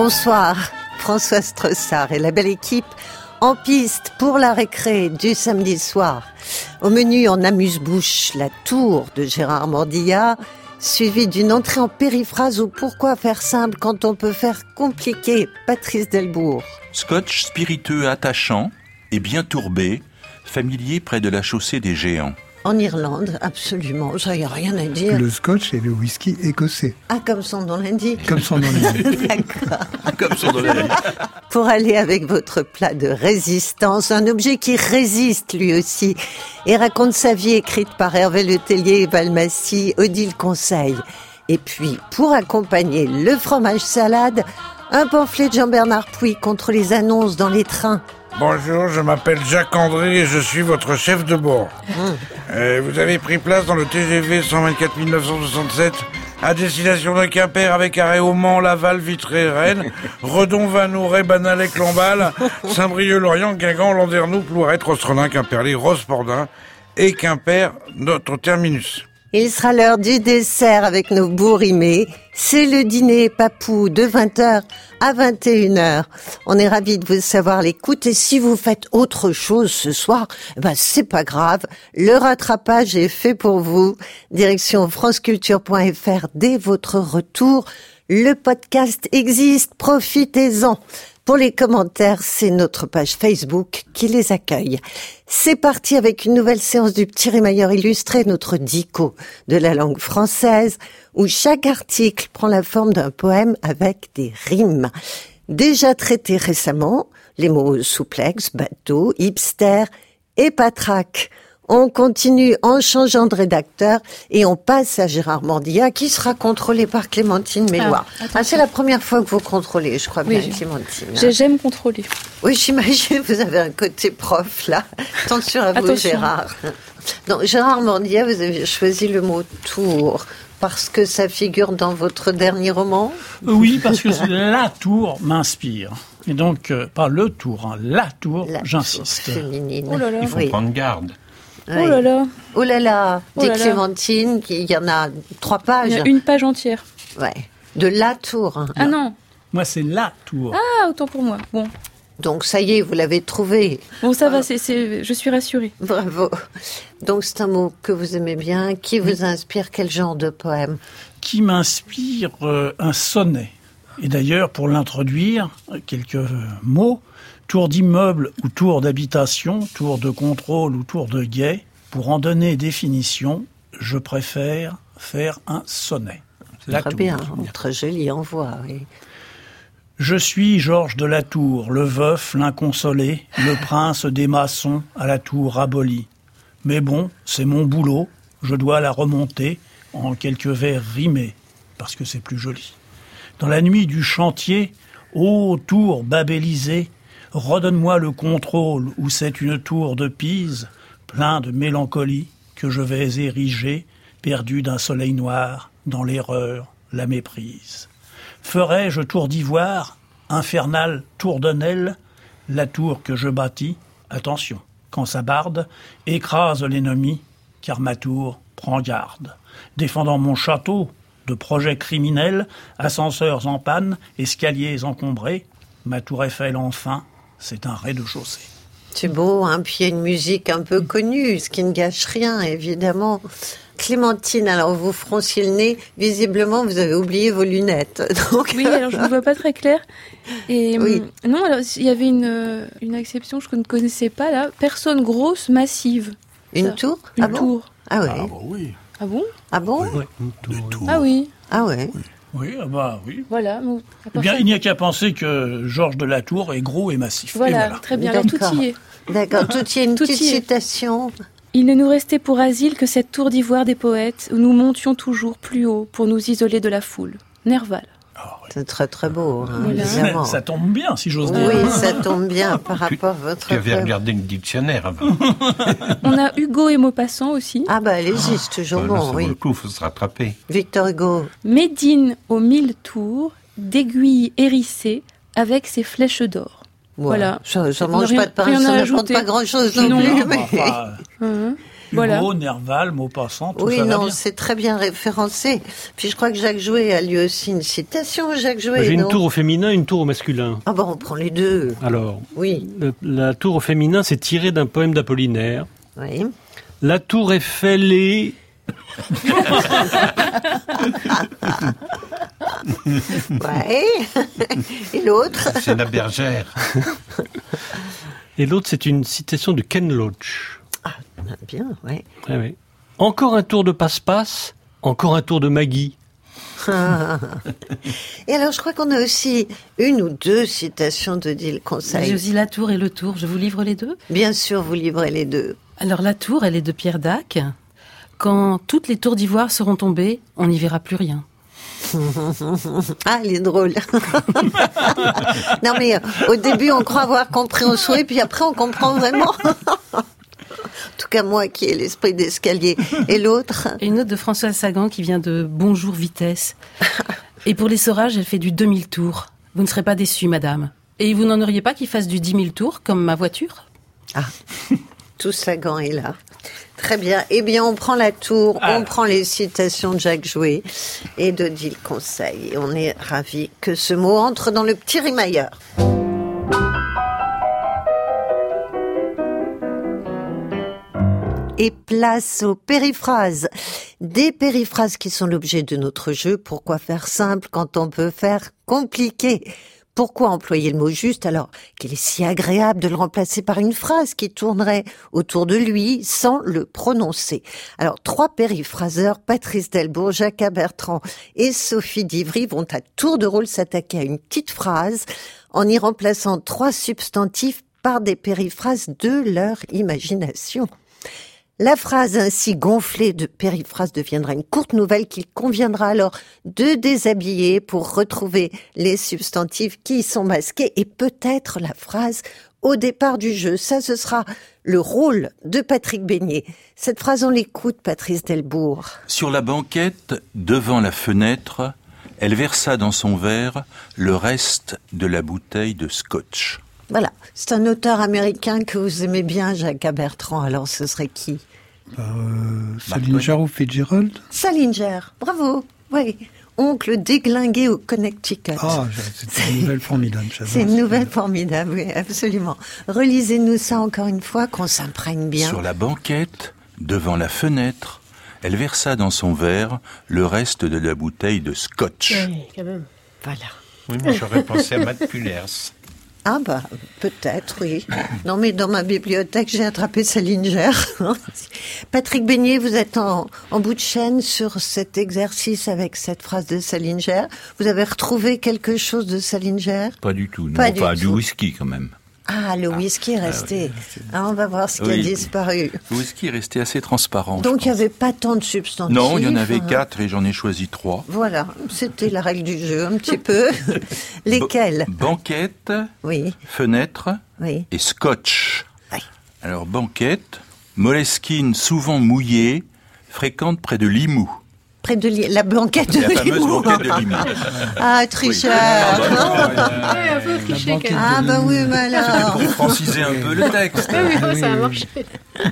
Bonsoir, François Strossard et la belle équipe en piste pour la récré du samedi soir. Au menu en amuse-bouche, la tour de Gérard Mordilla, suivi d'une entrée en périphrase ou pourquoi faire simple quand on peut faire compliqué, Patrice Delbourg. Scotch spiritueux attachant et bien tourbé, familier près de la chaussée des géants. En Irlande, absolument, ça y a rien à dire. Le scotch et le whisky écossais. Ah, comme son nom l'indique. Comme son nom l'indique. D'accord. Comme son nom l'indique. Pour aller avec votre plat de résistance, un objet qui résiste lui aussi et raconte sa vie écrite par Hervé Letellier et Valmassi, Odile Conseil. Et puis, pour accompagner le fromage salade, un pamphlet de Jean-Bernard Pouy contre les annonces dans les trains. Bonjour, je m'appelle Jacques André et je suis votre chef de bord. Euh, vous avez pris place dans le TGV 124 967 à destination de Quimper avec arrêt au Mans, Laval, Vitré, Rennes, Redon, Vanouret, Banalec, Lamballe, Saint-Brieuc, Lorient, Guingamp, Landerneau, Plouret, Rostronin, Quimperlé, Rospordin et Quimper, notre terminus. Il sera l'heure du dessert avec nos bourrimés. C'est le dîner papou de 20h à 21h. On est ravis de vous savoir l'écoute et si vous faites autre chose ce soir, eh ben c'est pas grave. Le rattrapage est fait pour vous. Direction franceculture.fr dès votre retour. Le podcast existe, profitez-en. Pour les commentaires, c'est notre page Facebook qui les accueille. C'est parti avec une nouvelle séance du petit rémailleur illustré, notre dico de la langue française, où chaque article prend la forme d'un poème avec des rimes. Déjà traités récemment, les mots souplex, bateau, hipster et patraque. On continue en changeant de rédacteur et on passe à Gérard Mordilla qui sera contrôlé par Clémentine Mélois. Ah, Ah, c'est la première fois que vous contrôlez, je crois Oui, bien, je- Clémentine. J'ai- J'aime contrôler. Oui, j'imagine, vous avez un côté prof là. Attention à vous, Attention. Gérard. Donc, Gérard Mordia, vous avez choisi le mot tour parce que ça figure dans votre dernier roman? Oui, parce que la tour m'inspire. Et donc, euh, pas le tour, hein, la tour, La j'insiste. tour féminine. Oh. Il faut Oui. prendre garde. Oui. Oh là là, Oh là là, Oh dit là là. Clémentine, qu'il y en a trois il pages. y a une page entière. Ouais. De la tour. hein. Ah non, Moi, c'est la tour. ah autant pour moi. Bon, Donc ça y est, vous l'avez trouvé. bon ça va, c'est, c'est, je suis rassurée. Bravo. Donc c'est un mot que vous aimez bien. Qui vous inspire? Quel genre de poème? Qui m'inspire euh, un sonnet. Et d'ailleurs, pour l'introduire, quelques euh, mots. Tour d'immeuble ou tour d'habitation, tour de contrôle ou tour de guet. Pour en donner définition, je préfère faire un sonnet. La Très tour. bien, très joli en voix. Oui. Je suis Georges de la Tour, le veuf, l'inconsolé, le prince des maçons à la tour abolie. Mais bon, c'est mon boulot, je dois la remonter en quelques vers rimés, parce que c'est plus joli. Dans la nuit du chantier, ô tour babélisée, redonne-moi le contrôle où c'est une tour de Pise, plein de mélancolie, que je vais ériger, perdu d'un soleil noir, dans l'erreur, la méprise. Ferai-je tour d'ivoire, infernale tour de Nesle, la tour que je bâtis, attention, quand sa barde écrase l'ennemi, car ma tour prend garde, défendant mon château de projets criminels, ascenseurs en panne, escaliers encombrés, ma tour Eiffel enfin, c'est un rez-de-chaussée. C'est beau, hein puis il y a une musique un peu connue, ce qui ne gâche rien, évidemment. Clémentine, alors vous fronciez le nez, visiblement vous avez oublié vos lunettes. Donc, Oui, alors je ne vois pas très clair. Et Oui. hum, non, alors il y avait une, euh, une exception que je ne connaissais pas là. Personne grosse, massive. une Ça. tour Une Ah bon tour. Ah ouais. Ah bah oui. Ah bon? Ah bon? Le tour. Ah oui, Ah ouais. Oui, ah bah oui. voilà. bon, Eh bien, il n'y a qu'à penser que Georges de la Tour est gros et massif. Et voilà, très bien. Alors tout y est. D'accord, tout y est une Tout petite y est. citation. Il ne nous restait pour asile que cette tour d'ivoire des poètes où nous montions toujours plus haut pour nous isoler de la foule. Nerval. C'est très très beau, hein, évidemment. Ça tombe bien, si j'ose dire. Oui, ça tombe bien par rapport à votre Tu avais regardé le dictionnaire avant. On a Hugo et Maupassant aussi. Ah bah allez-y, c'est toujours ça bon, vaut oui. le coup, faut se rattraper. Victor Hugo. Médine aux mille tours, d'aiguilles hérissées avec ses flèches d'or. Voilà. Ça, ça On mange pas de pain, ça n'apporte pas grand-chose non, Non. plus. Ah, mais- enfin, Hein? Voilà. Hugo, Nerval, Maupassant, tout Oui, ça non, c'est très bien référencé. Puis je crois que Jacques Jouet a lui aussi une citation, Jacques Jouet. J'ai une tour au féminin, une tour au masculin. Ah bon, on prend les deux. Alors, Oui, le- la tour au féminin, c'est tiré d'un poème d'Apollinaire. oui. La tour Eiffel est... Ouais. Et l'autre C'est la bergère. Et l'autre, c'est une citation de Ken Loach. Ah, Bien, ouais. Ouais. Encore un tour de passe-passe, encore un tour de Maggie. Et alors, je crois qu'on a aussi une ou deux citations de J'ai Conseil. aussi la tour et le tour. Je vous livre les deux? Bien sûr, vous livrez les deux. Alors la tour, elle est de Pierre Dac. Quand toutes les tours d'ivoire seront tombées, on n'y verra plus rien. Ah, elle est drôle. non, mais euh, au début, on croit avoir compris au souhait, puis après, on comprend vraiment. en tout cas, moi qui ai l'esprit d'escalier. Et l'autre une autre de François Sagan qui vient de Bonjour vitesse. Et pour l'essorage, elle fait du 2000 tours. Vous ne serez pas déçue, madame. Et vous n'en auriez pas qui fasse du 10 000 tours, comme ma voiture? Tout Sagan est là. Très bien. Eh bien, on prend la tour, on prend les citations de Jacques Jouet et de Dile Conseil. Et on est ravis que ce mot entre dans le petit rimailleur. Et place aux périphrases. Des périphrases qui sont l'objet de notre jeu. Pourquoi faire simple quand on peut faire compliqué? Pourquoi employer le mot juste alors qu'il est si agréable de le remplacer par une phrase qui tournerait autour de lui sans le prononcer? Alors, trois périphraseurs, Patrice Delbourg, Jacques Bertrand et Sophie Divry vont à tour de rôle s'attaquer à une petite phrase en y remplaçant trois substantifs par des périphrases de leur imagination. La phrase ainsi gonflée de périphrases deviendra une courte nouvelle qu'il conviendra alors de déshabiller pour retrouver les substantifs qui y sont masqués et peut-être la phrase au départ du jeu. Ça, ce sera le rôle de Patrick Beignet. Cette phrase, on l'écoute, Patrice Delbourg. Sur la banquette, devant la fenêtre, elle versa dans son verre le reste de la bouteille de scotch. Voilà. C'est un auteur américain que vous aimez bien, Jacques Bertrand. Alors, ce serait qui? Bah, euh, Salinger ou Fitzgerald? Salinger. Bravo. Oui. Oncle déglingué au Connecticut. Ah, c'est une nouvelle formidable. j'adore. C'est une nouvelle formidable, oui, absolument. Relisez-nous ça encore une fois, qu'on s'imprègne bien. Sur la banquette, devant la fenêtre, elle versa dans son verre le reste de la bouteille de scotch. Voilà. Oui, moi j'aurais pensé à Matt Pullers. Ah bah, peut-être, oui. Non, mais dans ma bibliothèque, j'ai attrapé Salinger. Patrick Beignet, vous êtes en, en bout de chaîne sur cet exercice avec cette phrase de Salinger. Vous avez retrouvé quelque chose de Salinger Pas du tout, non. Pas du whisky quand même. Ah, le whisky est resté. Ah, on va voir ce qui a disparu. Le whisky est resté assez transparent. Donc, il n'y avait pas tant de substantifs. Non, il y en avait hein. quatre et j'en ai choisi trois. Voilà, c'était la règle du jeu, un petit peu. Lesquels Ba- Banquette, Oui, fenêtre oui. et scotch. Oui. Alors, banquette, Moleskine souvent mouillée, fréquente près de Limoux. Près de la banquette de La fameuse Limoux. banquette de Limoux. Ah, tricheur. Ouais, un peu cliché quand même. Ah, bah oui, mais alors. Pour franciser un peu le texte. Ah oui, ça a marché.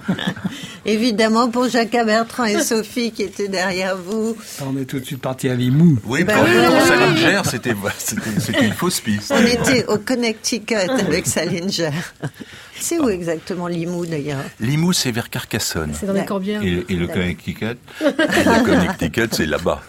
Évidemment, pour Jacques Bertrand et Sophie qui étaient derrière vous, On est tout de suite parti à Limoux. Oui, Bah pour, oui, pour oui, oui. Salinger, c'était c'était- c'était une fausse piste. on était au Connecticut avec Salinger. C'est où exactement Limoux d'ailleurs? Limoux, c'est vers Carcassonne. C'est dans les corbières. Et, et le Connecticut Le Connecticut, c'est là-bas.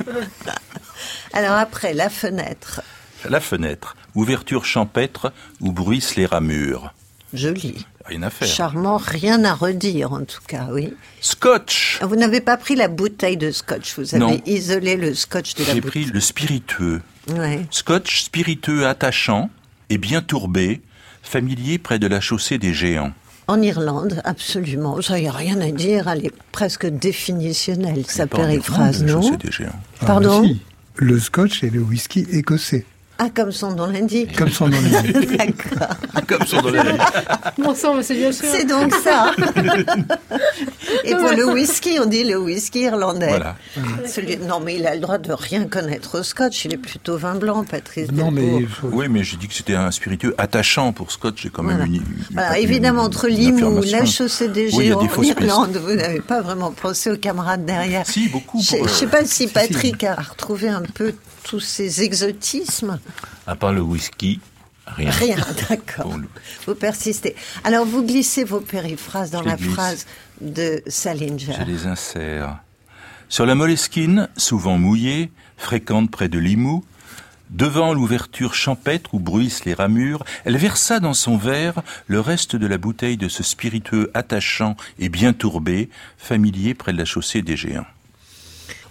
Alors après, la fenêtre. La fenêtre, ouverture champêtre où bruissent les ramures. Joli. Rien à faire. Charmant, rien à redire en tout cas, oui. Scotch Vous n'avez pas pris la bouteille de scotch, vous avez Non. isolé le scotch de la J'ai bouteille. pris le spiritueux. Ouais. Scotch spiritueux attachant et bien tourbé, familier près de la chaussée des géants. En Irlande, absolument. Ça, il n'y a rien à dire. Elle est presque définitionnelle, sa périphrase, la non chaussée des géants. Ah, Pardon si. Le scotch et le whisky écossais. Ah, comme son nom l'indique. Comme son nom l'indique. D'accord. Comme son dans la Bon sang, mais c'est bien sûr. C'est donc ça. Et pour le whisky, on dit le whisky irlandais. Voilà. Celui- Non, mais il a le droit de rien connaître au scotch. Il est plutôt vin blanc, Patrice. Non, mais faut- Oui, mais j'ai dit que c'était un spiritueux attachant pour Scott. J'ai quand même Voilà. une, une- évidemment, une- entre Limoux, la chaussée des Oui, en. Irlande, vous n'avez pas vraiment pensé aux camarades derrière. Si, beaucoup. Je ne sais euh, pas si Patrick a retrouvé un peu tous ces exotismes. À part le whisky, rien. Rien, d'accord. Vous persistez. Alors, vous glissez vos périphrases dans Je la glisse. phrase de Salinger. Je les insère. Sur la moleskine, souvent mouillée, fréquente près de Limoux, devant l'ouverture champêtre où bruissent les ramures, elle versa dans son verre le reste de la bouteille de ce spiritueux attachant et bien tourbé, familier près de la chaussée des géants.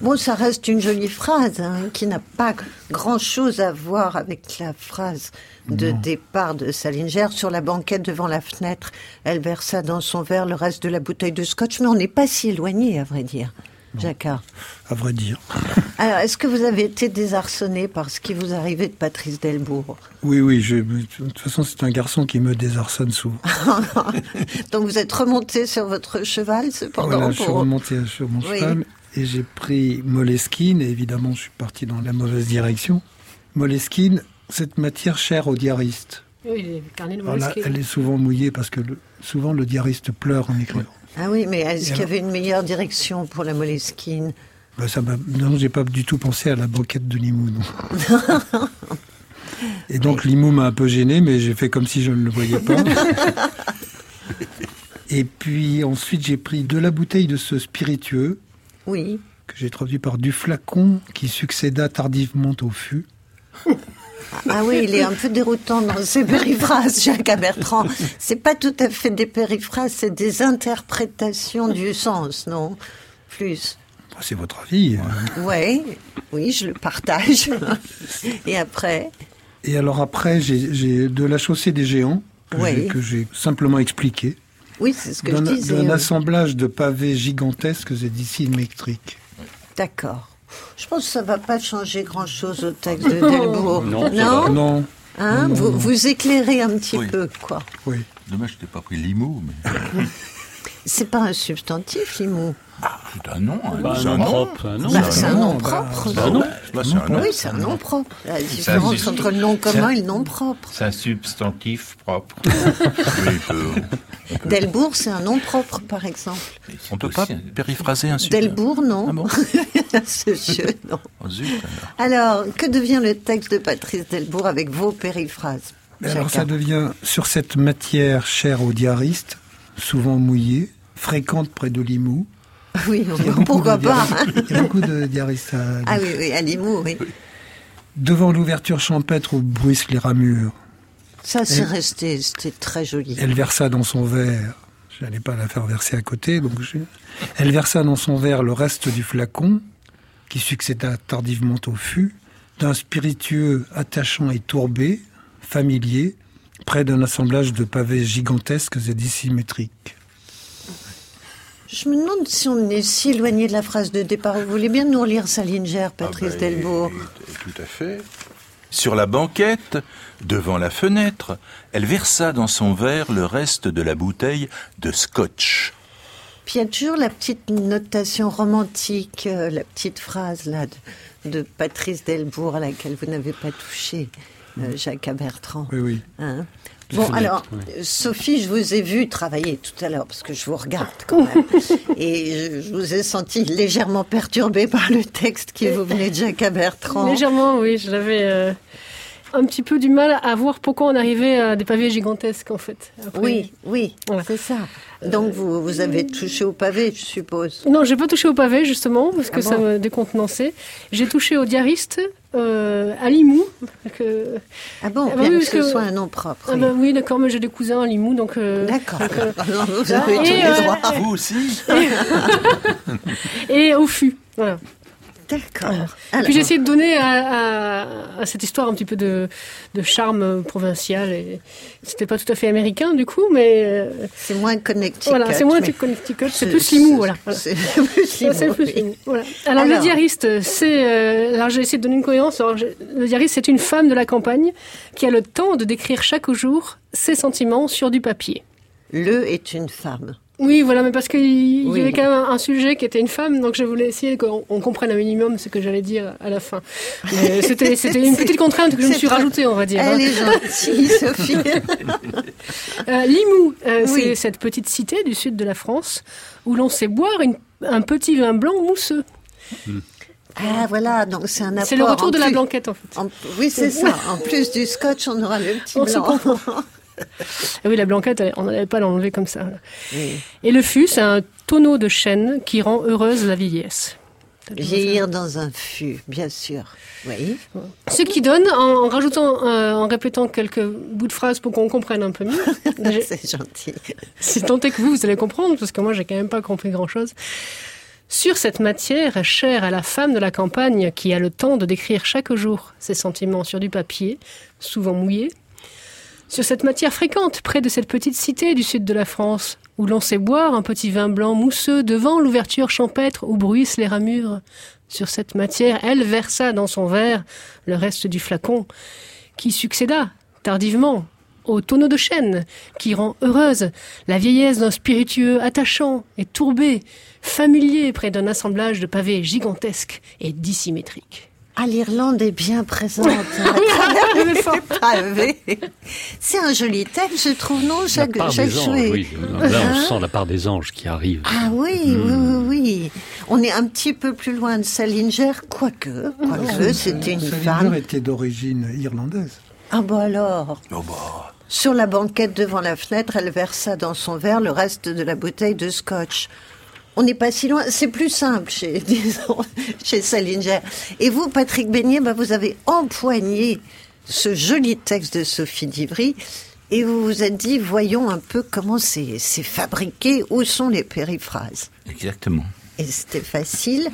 Bon, ça reste une jolie phrase hein, qui n'a pas grand-chose à voir avec la phrase de départ de Salinger. Sur la banquette devant la fenêtre, elle versa dans son verre le reste de la bouteille de scotch, mais on n'est pas si éloigné, à vrai dire. Jacquard. à vrai dire. Alors, est-ce que vous avez été désarçonné par ce qui vous arrivait de Patrice Delbourg? Oui, oui, je, de toute façon, c'est un garçon qui me désarçonne souvent. Donc, vous êtes remonté sur votre cheval, cependant Voilà, je suis remonté sur mon Oui. cheval et j'ai pris Moleskine et évidemment, je suis parti dans la mauvaise direction. Moleskine, cette matière chère aux diaristes. Oui, les carnets de là, Moleskine. elle est souvent mouillée parce que le- souvent le diariste pleure en écrivant. Ah oui, mais est-ce qu'il y avait une meilleure direction pour la Moleskine? Ben, ça non, j'ai pas du tout pensé à la banquette de Limoux. non. Et donc Limoux m'a un peu gêné, mais j'ai fait comme si je ne le voyais pas. Et puis ensuite j'ai pris de la bouteille de ce spiritueux Oui. que j'ai traduit par du flacon qui succéda tardivement au fût. Ah oui, il est un peu déroutant dans ses périphrases, Jacques Bertrand. C'est pas tout à fait des périphrases, c'est des interprétations du sens, non Plus. Bon, C'est votre avis. euh. Oui, oui, je le partage. Et après? Et alors après, j'ai de la chaussée des géants que Oui. j'ai- que j'ai simplement expliqué. Oui, c'est ce que je D'un disais. d'un assemblage de pavés gigantesques et dissymétriques. D'accord. Je pense que ça va pas changer grand-chose au texte de Delbourg. Non, ça non, Non, Hein, non, vous, non. vous éclairez un petit Oui. peu, quoi. oui. Dommage que je t'ai pas pris Limoux, mais C'est pas un substantif, c'est un nom. hein, Bah, c'est un nom nom. propre, un nom. Bah, c'est un nom, bah, propre. c'est un nom. Là, c'est un nom. Oui, c'est un nom propre. La différence entre le nom commun et le nom propre. C'est un substantif propre. Oui, il peut- Delbourg, c'est un nom propre, par exemple. on peut pas périphraser un super. Delbourg, non. Ah bon Ce jeu, non. Oh, zut, alors. Alors, que devient le texte de Patrice Delbourg avec vos périphrases alors ça devient sur cette matière chère aux diaristes, souvent mouillée, fréquente près de Limoux. Oui, pourquoi pas hein Il y a beaucoup de à Ah oui, oui, à Limoux, oui. Devant l'ouverture champêtre où bruissent les ramures, Ça, c'est resté, c'était très joli. elle versa dans son verre. Je n'allais pas la faire verser à côté, donc je- elle versa dans son verre le reste du flacon, qui succéda tardivement au fût, d'un spiritueux attachant et tourbé, familier, près d'un assemblage de pavés gigantesques et dissymétriques. Je me demande si on est si éloigné de la phrase de départ. Vous voulez bien nous relire Salinger, Patrice Ah Delbourg? et- Tout à fait. Sur la banquette, devant la fenêtre, elle versa dans son verre le reste de la bouteille de scotch. Puis il y a toujours la petite notation romantique, euh, la petite phrase là de, de Patrice Delbourg à laquelle vous n'avez pas touché, euh, Jacques Bertrand. Oui, oui. Hein? Bon, alors, oui. Sophie, je vous ai vu travailler tout à l'heure, parce que je vous regarde quand même. et je, je vous ai senti légèrement perturbé par le texte qui vous venait de Jacques Bertrand. Légèrement, oui, j'avais euh, un petit peu du mal à voir pourquoi on arrivait à des pavés gigantesques, en fait. Après- Oui, oui, Ouais. c'est ça. Donc vous, vous avez touché au pavé, je suppose. Non, j'ai pas touché au pavé, justement, parce que Ah ça me décontenançait. J'ai touché au diariste, euh, à Limoux. que- Ah bon, Ah bah bien oui, que parce ce que- soit un nom propre. Ah oui. bah oui, d'accord, mais j'ai des cousins à Limoux, donc... euh, D'accord. euh, Alors, vous avez Et, tous les euh, droits. Vous aussi et au fût, voilà. D'accord. Puis j'ai essayé de donner à, à- à cette histoire un petit peu de, de charme provincial. Et c'était pas tout à fait américain du coup, mais euh, C'est moins Connecticut. voilà, c'est moins Connecticut, c'est plus Limoux, c'est- voilà. C'est plus Limoux, oui. Voilà. Alors, Alors. le diariste, c'est. euh, alors j'ai essayé de donner une cohérence. Alors, le diariste, c'est une femme de la campagne qui a le temps de décrire chaque jour ses sentiments sur du papier. Le est une femme. Oui, voilà, mais parce qu'il y Oui. avait quand même un, sujet qui était une femme, donc je voulais essayer qu'on on comprenne un minimum ce que j'allais dire à la fin. C'était une petite contrainte que je me suis rajoutée, on va dire. Elle hein. est gentille, Sophie. Euh, Limoux, euh, Oui. c'est cette petite cité du sud de la France où l'on sait boire une- un petit vin blanc mousseux. Ah voilà, donc c'est un apport. C'est le retour de la blanquette, en fait. en- oui, c'est ça. En plus du scotch, on aura le petit On se blanc. Ah oui, la blanquette, on n'allait pas l'enlever comme ça. Oui. Et le fût, c'est un tonneau de chêne qui rend heureuse la vieillesse. Vieillir dans un fût, bien sûr. Oui. Ce qui donne, en, rajoutant, euh, en répétant quelques bouts de phrases pour qu'on comprenne un peu mieux, C'est gentil. si tant est que vous, vous allez comprendre, parce que moi, j'ai quand même pas compris grand-chose. Sur cette matière chère à la femme de la campagne qui a le temps de décrire chaque jour ses sentiments sur du papier, souvent mouillé, sur cette matière fréquente près de cette petite cité du sud de la France, où l'on sait boire un petit vin blanc mousseux devant l'ouverture champêtre où bruissent les ramures, sur cette matière, elle versa dans son verre le reste du flacon, qui succéda, tardivement, au tonneau de chêne, qui rend heureuse la vieillesse d'un spiritueux attachant et tourbé, familier près d'un assemblage de pavés gigantesques et dissymétriques. Ah, l'Irlande est bien présente. pavés. C'est un joli texte, je trouve, non, des anges, jouet. oui. Là, on Hein sent la part des anges qui arrive. Ah oui, oui, oui, oui. On est un petit peu plus loin de Salinger, quoique, quoique, c'était une Salinger femme. était d'origine irlandaise. Ah bah alors Oh bah, Sur la banquette devant la fenêtre, elle versa dans son verre le reste de la bouteille de scotch. On n'est pas si loin, c'est plus simple chez, disons, chez Salinger. Et vous, Patrick Beignet, bah, vous avez empoigné ce joli texte de Sophie Divry et vous vous êtes dit, voyons un peu comment c'est fabriqué, où sont les périphrases. exactement. Et c'était facile.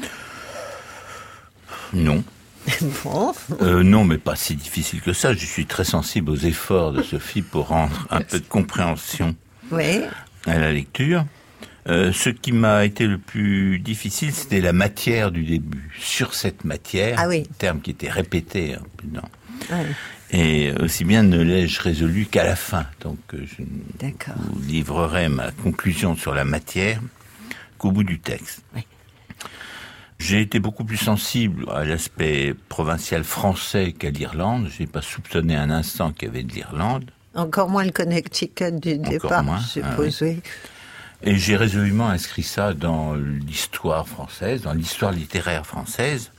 Non. Bon, Euh, non, mais pas si difficile que ça. Je suis très sensible aux efforts de Sophie pour rendre un peu de compréhension oui. à la lecture. Euh, ce qui m'a été le plus difficile, c'était la matière du début. Sur cette matière, Ah oui. terme qui était répété. hein, non. Et aussi bien ne l'ai-je résolu qu'à la fin. Donc, euh, je vous livrerai ma conclusion sur la matière qu'au bout du texte. Oui. J'ai été beaucoup plus sensible à l'aspect provincial français qu'à l'Irlande. Je n'ai pas soupçonné un instant qu'il y avait de l'Irlande. Encore moins le Connecticut du Encore départ, moins, je ah suppose, oui. Et j'ai résolument inscrit ça dans l'histoire française, dans l'histoire littéraire française,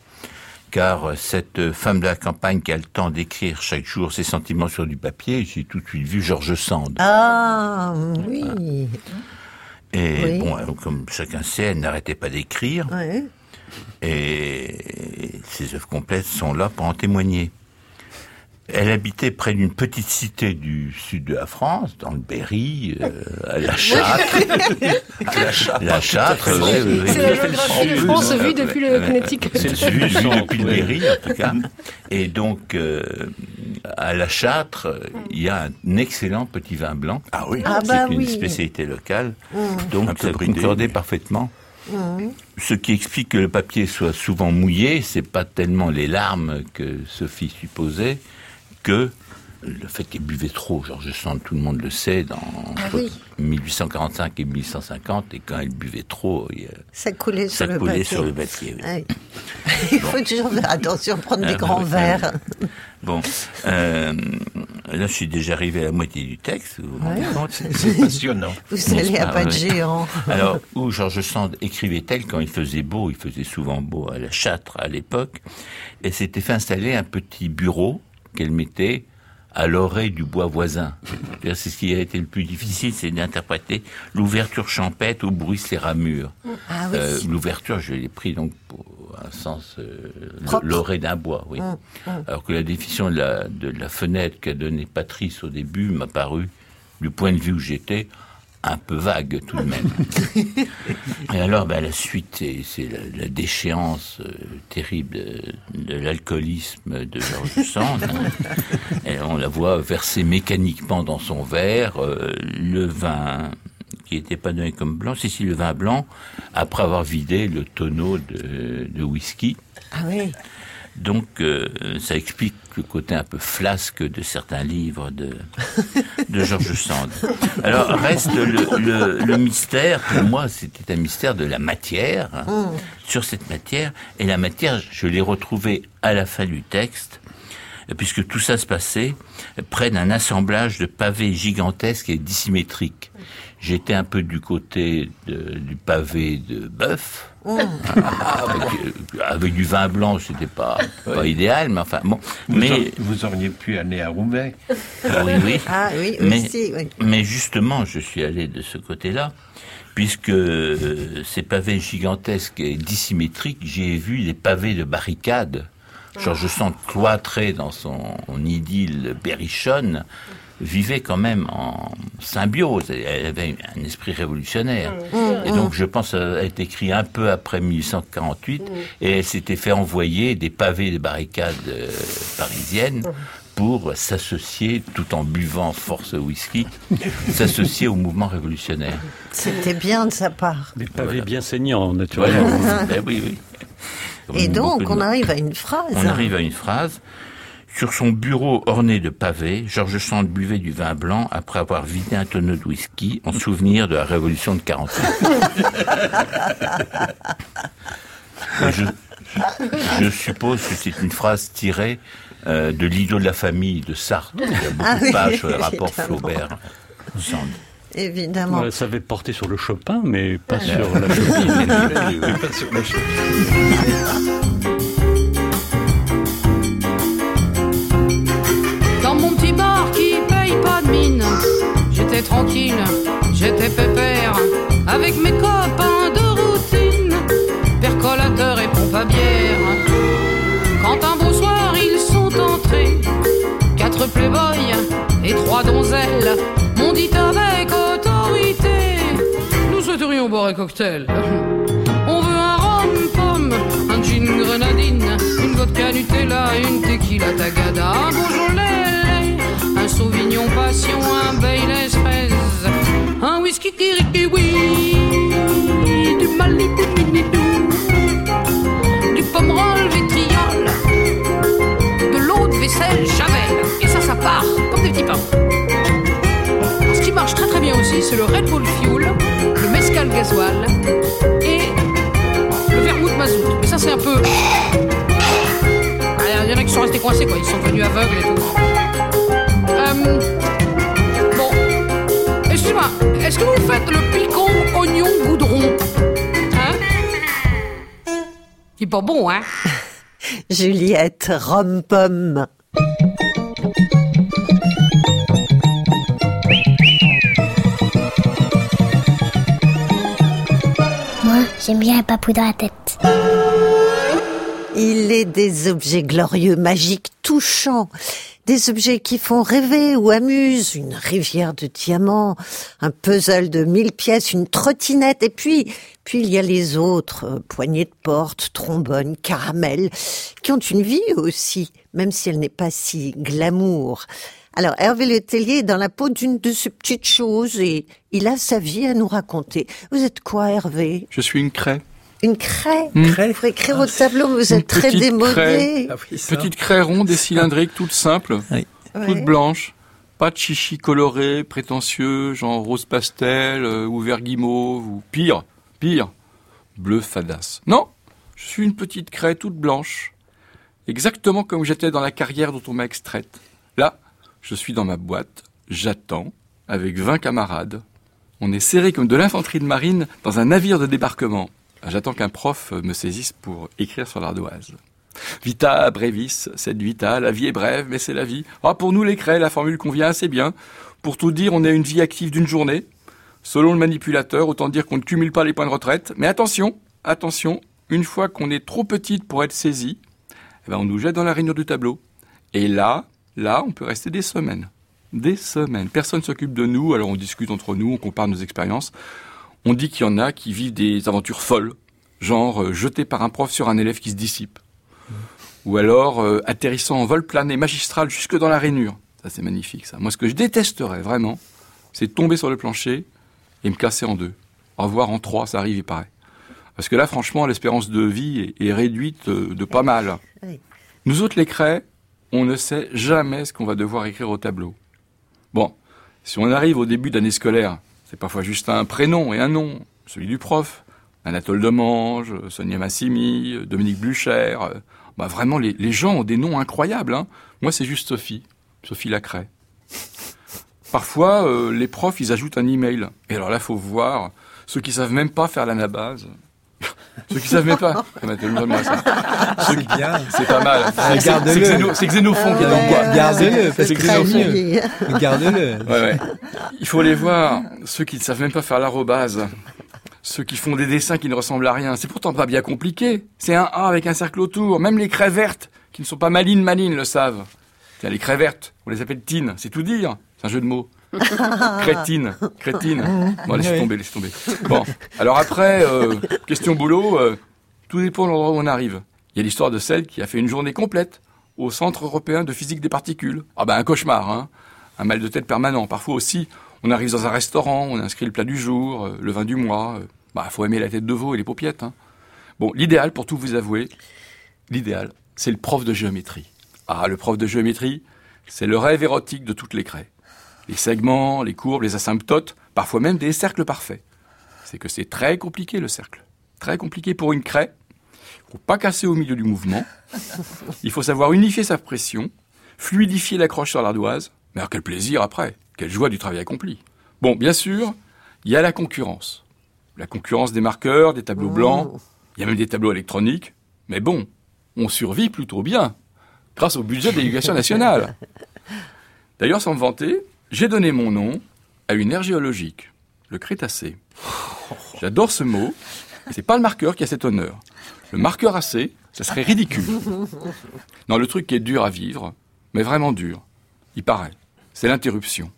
car euh, cette femme de la campagne qui a le temps d'écrire chaque jour ses sentiments sur du papier, j'ai tout de suite vu Georges Sand. Ah, oui. Et oui. bon, euh, comme chacun sait, elle n'arrêtait pas d'écrire, Ouais. et ses œuvres complètes sont là pour en témoigner. Elle habitait près d'une petite cité du sud de la France, dans le Berry, euh, à La Châtre. La Châtre, oui, oui, oui. C'est la géographie de France vue depuis le Connecticut. C'est vu, vu depuis le Berry, en tout cas. Et donc, euh, à La Châtre, il y a un excellent petit vin blanc. Ah oui. Ah C'est bah une oui. spécialité locale. Un Donc, peu ça concordait mais- parfaitement. Ce qui explique que le papier soit souvent mouillé, c'est pas tellement les larmes que Sophie supposait que le fait qu'elle buvait trop. Georges Sand, tout le monde le sait, dans Ah entre oui. 1845 et 1850, et quand elle buvait trop, Ça coulait ça sur le coulait sur le papier. oui. Ouais. Il faut toujours faire attention, prendre des Ah, grands verres. Bon, euh, là, je suis déjà arrivé à la moitié du texte. Vous vous rendez compte? C'est passionnant. Vous allez à pas, de géant. Alors, où Georges Sand écrivait-elle quand il faisait beau Il faisait souvent beau à la Châtre à l'époque. Et s'était fait installer un petit bureau qu'elle mettait à l'oreille du bois voisin. C'est ce qui a été le plus difficile, c'est d'interpréter l'ouverture champêtre où bruissent les ramures. Ah oui. Euh, l'ouverture, je l'ai pris donc pour un sens euh, l'oreille d'un bois, oui. Hum, hum. Alors que la définition de la, de la fenêtre qu'a donnée Patrice au début m'a paru, du point de vue où j'étais, un peu vague tout de même. Et alors, ben, la suite, c'est- c'est la, déchéance euh, terrible de, de l'alcoolisme de Georges Sand. Et on la voit verser mécaniquement dans son verre euh, le vin qui était pas donné comme blanc, si, si, le vin blanc, après avoir vidé le tonneau de, de whisky. Ah oui. Donc, euh, ça explique le côté un peu flasque de certains livres de, de Georges Sand. Alors, reste le, le- le mystère, pour moi, c'était un mystère de la matière, hein, sur cette matière. Et la matière, je l'ai retrouvée à la fin du texte, puisque tout ça se passait près d'un assemblage de pavés gigantesques et dissymétriques. J'étais un peu du côté de- du pavé de bœuf, avec, euh, avec du vin blanc, c'était pas, pas idéal, mais enfin bon. Vous, mais auriez- vous auriez pu aller à Roubaix. oui, oui. Ah oui, mais, aussi, oui. mais justement, je suis allé de ce côté-là, puisque euh, ces pavés gigantesques et dissymétriques, j'ai vu des pavés de barricades. Genre, je sens cloîtré dans son idylle berrichonne, vivait quand même en symbiose. Elle avait un esprit révolutionnaire. Et donc, je pense qu'elle a été écrit un peu après 1848, et elle s'était fait envoyer des pavés de barricades euh, parisiennes pour s'associer, tout en buvant force whisky, s'associer au mouvement révolutionnaire. C'était bien de sa part. Des pavés bien saignants, naturellement. Voilà. Oui, oui. Comme Et donc, on arrive à une phrase. on arrive à une phrase. Sur son bureau orné de pavés, Georges Sand buvait du vin blanc après avoir vidé un tonneau de whisky en souvenir de la révolution de 48. Mais je, je suppose que c'est une phrase tirée euh, de l'idole de la famille de Sartre. Il y a beaucoup Ah de oui, pages sur le rapport. Flaubert-Sand. Évidemment. Ouais, ça avait porté sur le Chopin, mais pas Ouais. sur la. Pas sur la cheville. Tranquille, j'étais pépère, avec mes copains de routine, percolateur et pompe à bière. Quand un beau soir ils sont entrés, quatre playboys et trois donzelles m'ont dit avec autorité, nous souhaiterions boire un cocktail. On veut un rhum pomme, un gin grenadine, une vodka Nutella, une tequila tagada, un Beaujolais, un Sauvignon passion, un Baileys fraise, un whisky kirikiwi, du Malibu Minidou, du Pomerol vitriol, de l'eau de vaisselle Javel, et ça, ça part comme des petits pains. Ce qui marche très très bien aussi, c'est le Red Bull Fuel, le Mescal Gasoil et le vermouth mazout. Mais ça, c'est un peu. Ah, Il y en a qui sont restés coincés, quoi. Ils sont devenus aveugles et tout. Euh, Bon. Excusez-moi, est-ce que vous faites le picon oignon goudron? Hein? Il est pas bon, hein? Juliette Rome-Pomme. Moi, j'aime bien un papou dans la tête. Il est des objets glorieux, magiques, touchants. Des objets qui font rêver ou amusent. Une rivière de diamants, un puzzle de mille pièces, une trottinette. Et puis, puis il y a les autres, euh, poignées de porte, trombones, caramel, qui ont une vie aussi, même si elle n'est pas si glamour. Alors, Hervé Le Tellier est dans la peau d'une de ces petites choses et il a sa vie à nous raconter. Vous êtes quoi, Hervé? Je suis une craie. Une craie. Il faut écrire au tableau, vous Une êtes très démodé. craie. Petite craie ronde et cylindrique, toute simple, toute blanche. Pas de chichi coloré, prétentieux, genre rose pastel euh, ou vert guimauve, ou pire, pire, bleu fadasse. Non, je suis une petite craie toute blanche. Exactement comme j'étais dans la carrière dont on m'a extraite. Là, je suis dans ma boîte, j'attends, avec 20 camarades. On est serré comme de l'infanterie de marine dans un navire de débarquement. J'attends qu'un prof me saisisse pour écrire sur l'ardoise. Vita brevis, cette vita, la vie est brève, mais c'est la vie. Ah, pour nous les craies, la formule convient assez bien. Pour tout dire, on a une vie active d'une journée. Selon le manipulateur, autant dire qu'on ne cumule pas les points de retraite. Mais attention, attention, une fois qu'on est trop petite pour être saisie, eh ben on nous jette dans la rainure du tableau. Et là, là, on peut rester des semaines. Des semaines. Personne s'occupe de nous, alors on discute entre nous, on compare nos expériences. On dit qu'il y en a qui vivent des aventures folles, genre euh, jeté par un prof sur un élève qui se dissipe. Ou alors euh, atterrissant en vol plané magistral jusque dans la rainure. Ça c'est magnifique ça. Moi ce que je détesterais vraiment, c'est tomber sur le plancher et me casser en deux. Au revoir en trois, ça arrive, il paraît. Parce que là, franchement, l'espérance de vie est, est réduite euh, de pas mal. Oui. Nous autres, les craies, on ne sait jamais ce qu'on va devoir écrire au tableau. Bon, si on arrive au début d'année scolaire, c'est parfois juste un prénom et un nom, celui du prof. Anatole Demange, Sonia Massimi, Dominique Blucher. euh, Bah vraiment, les, gens ont des noms incroyables. Hein. Moi, c'est juste Sophie, Sophie Lacraie. Parfois, euh, les profs, ils ajoutent un email. Et alors là, faut voir ceux qui savent même pas faire l'anabase. Ceux qui savent même pas. Qui- bien. C'est pas mal. Ah, C'est- garde-le. C'est Xéno- c'est Xénophon qui est dans le bois. Gardez-le, C'est Xénophon. c'est. Gardez-le. Ouais, ouais. Il faut les voir, ceux qui ne savent même pas faire l'arrobase. Ceux qui font des dessins qui ne ressemblent à rien. C'est pourtant pas bien compliqué. C'est un A avec un cercle autour. Même les craies vertes, qui ne sont pas malines malines, le savent. Tiens, les craies vertes, on les appelle tines. C'est tout dire. C'est un jeu de mots. Crétine, crétine. Bon, laissez Oui. tomber, laissez tomber. Bon, alors après, euh, question boulot, euh, tout dépend de l'endroit où on arrive. Il y a l'histoire de celle qui a fait une journée complète au Centre européen de physique des particules. Ah ben un cauchemar, hein. Un mal de tête permanent. Parfois aussi, on arrive dans un restaurant, on inscrit le plat du jour, euh, le vin du mois. euh, bah, faut aimer la tête de veau et les paupiètes. Hein. Bon, l'idéal, pour tout vous avouer, l'idéal, c'est le prof de géométrie. Ah, le prof de géométrie, c'est le rêve érotique de toutes les craies. Les segments, les courbes, les asymptotes, parfois même des cercles parfaits. C'est que c'est très compliqué le cercle. Très compliqué pour une craie. Il faut pas casser au milieu du mouvement. Il faut savoir unifier sa pression, fluidifier l'accroche sur l'ardoise. Mais alors quel plaisir après, quelle joie du travail accompli. Bon, bien sûr, il y a la concurrence. La concurrence des marqueurs, des tableaux blancs, il y a même des tableaux électroniques. Mais bon, on survit plutôt bien, grâce au budget de l'éducation nationale. D'ailleurs, sans me vanter, j'ai donné mon nom à une ère géologique, le Crétacé. J'adore ce mot, c'est pas le marqueur qui a cet honneur. Le marqueur AC, ça serait ridicule. Non, le truc qui est dur à vivre, mais vraiment dur, il paraît, c'est l'interruption.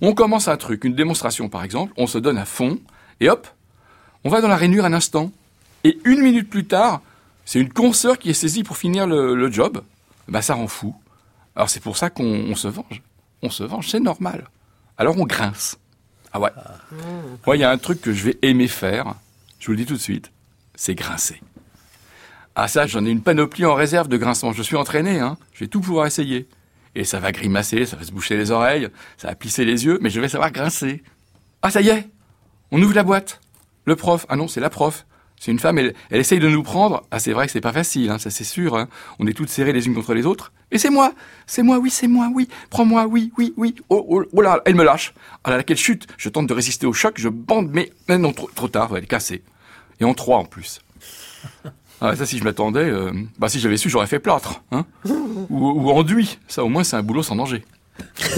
On commence un truc, une démonstration par exemple, on se donne à fond, et hop, on va dans la rainure un instant, et une minute plus tard, c'est une consoeur qui est saisie pour finir le, job. Bah ça rend fou. Alors c'est pour ça qu'on on se venge. On se venge, c'est normal. Alors on grince. Ah ouais. Moi, il y a un truc que je vais aimer faire, je vous le dis tout de suite, c'est grincer. Ah ça, j'en ai une panoplie en réserve de grincements. Je suis entraîné, hein. Je vais tout pouvoir essayer. Et ça va grimacer, ça va se boucher les oreilles, ça va plisser les yeux, mais je vais savoir grincer. Ah ça y est, on ouvre la boîte. Le prof, ah non, c'est la prof. C'est une femme, elle, elle essaye de nous prendre. Ah c'est vrai que c'est pas facile, hein, ça c'est sûr. hein. On est toutes serrées les unes contre les autres. Et c'est moi, c'est moi, oui, c'est moi, oui. Prends-moi, oui, oui, oui. Oh, oh, oh là, elle me lâche. Ah là, là, quelle chute. Je tente de résister au choc, je bande, mais non, trop, trop tard, elle est cassée. Et en trois en plus. Ah, ça, si je m'attendais, euh, bah, si j'avais su, j'aurais fait plâtre, hein. ou, ou enduit. Ça, au moins, c'est un boulot sans danger.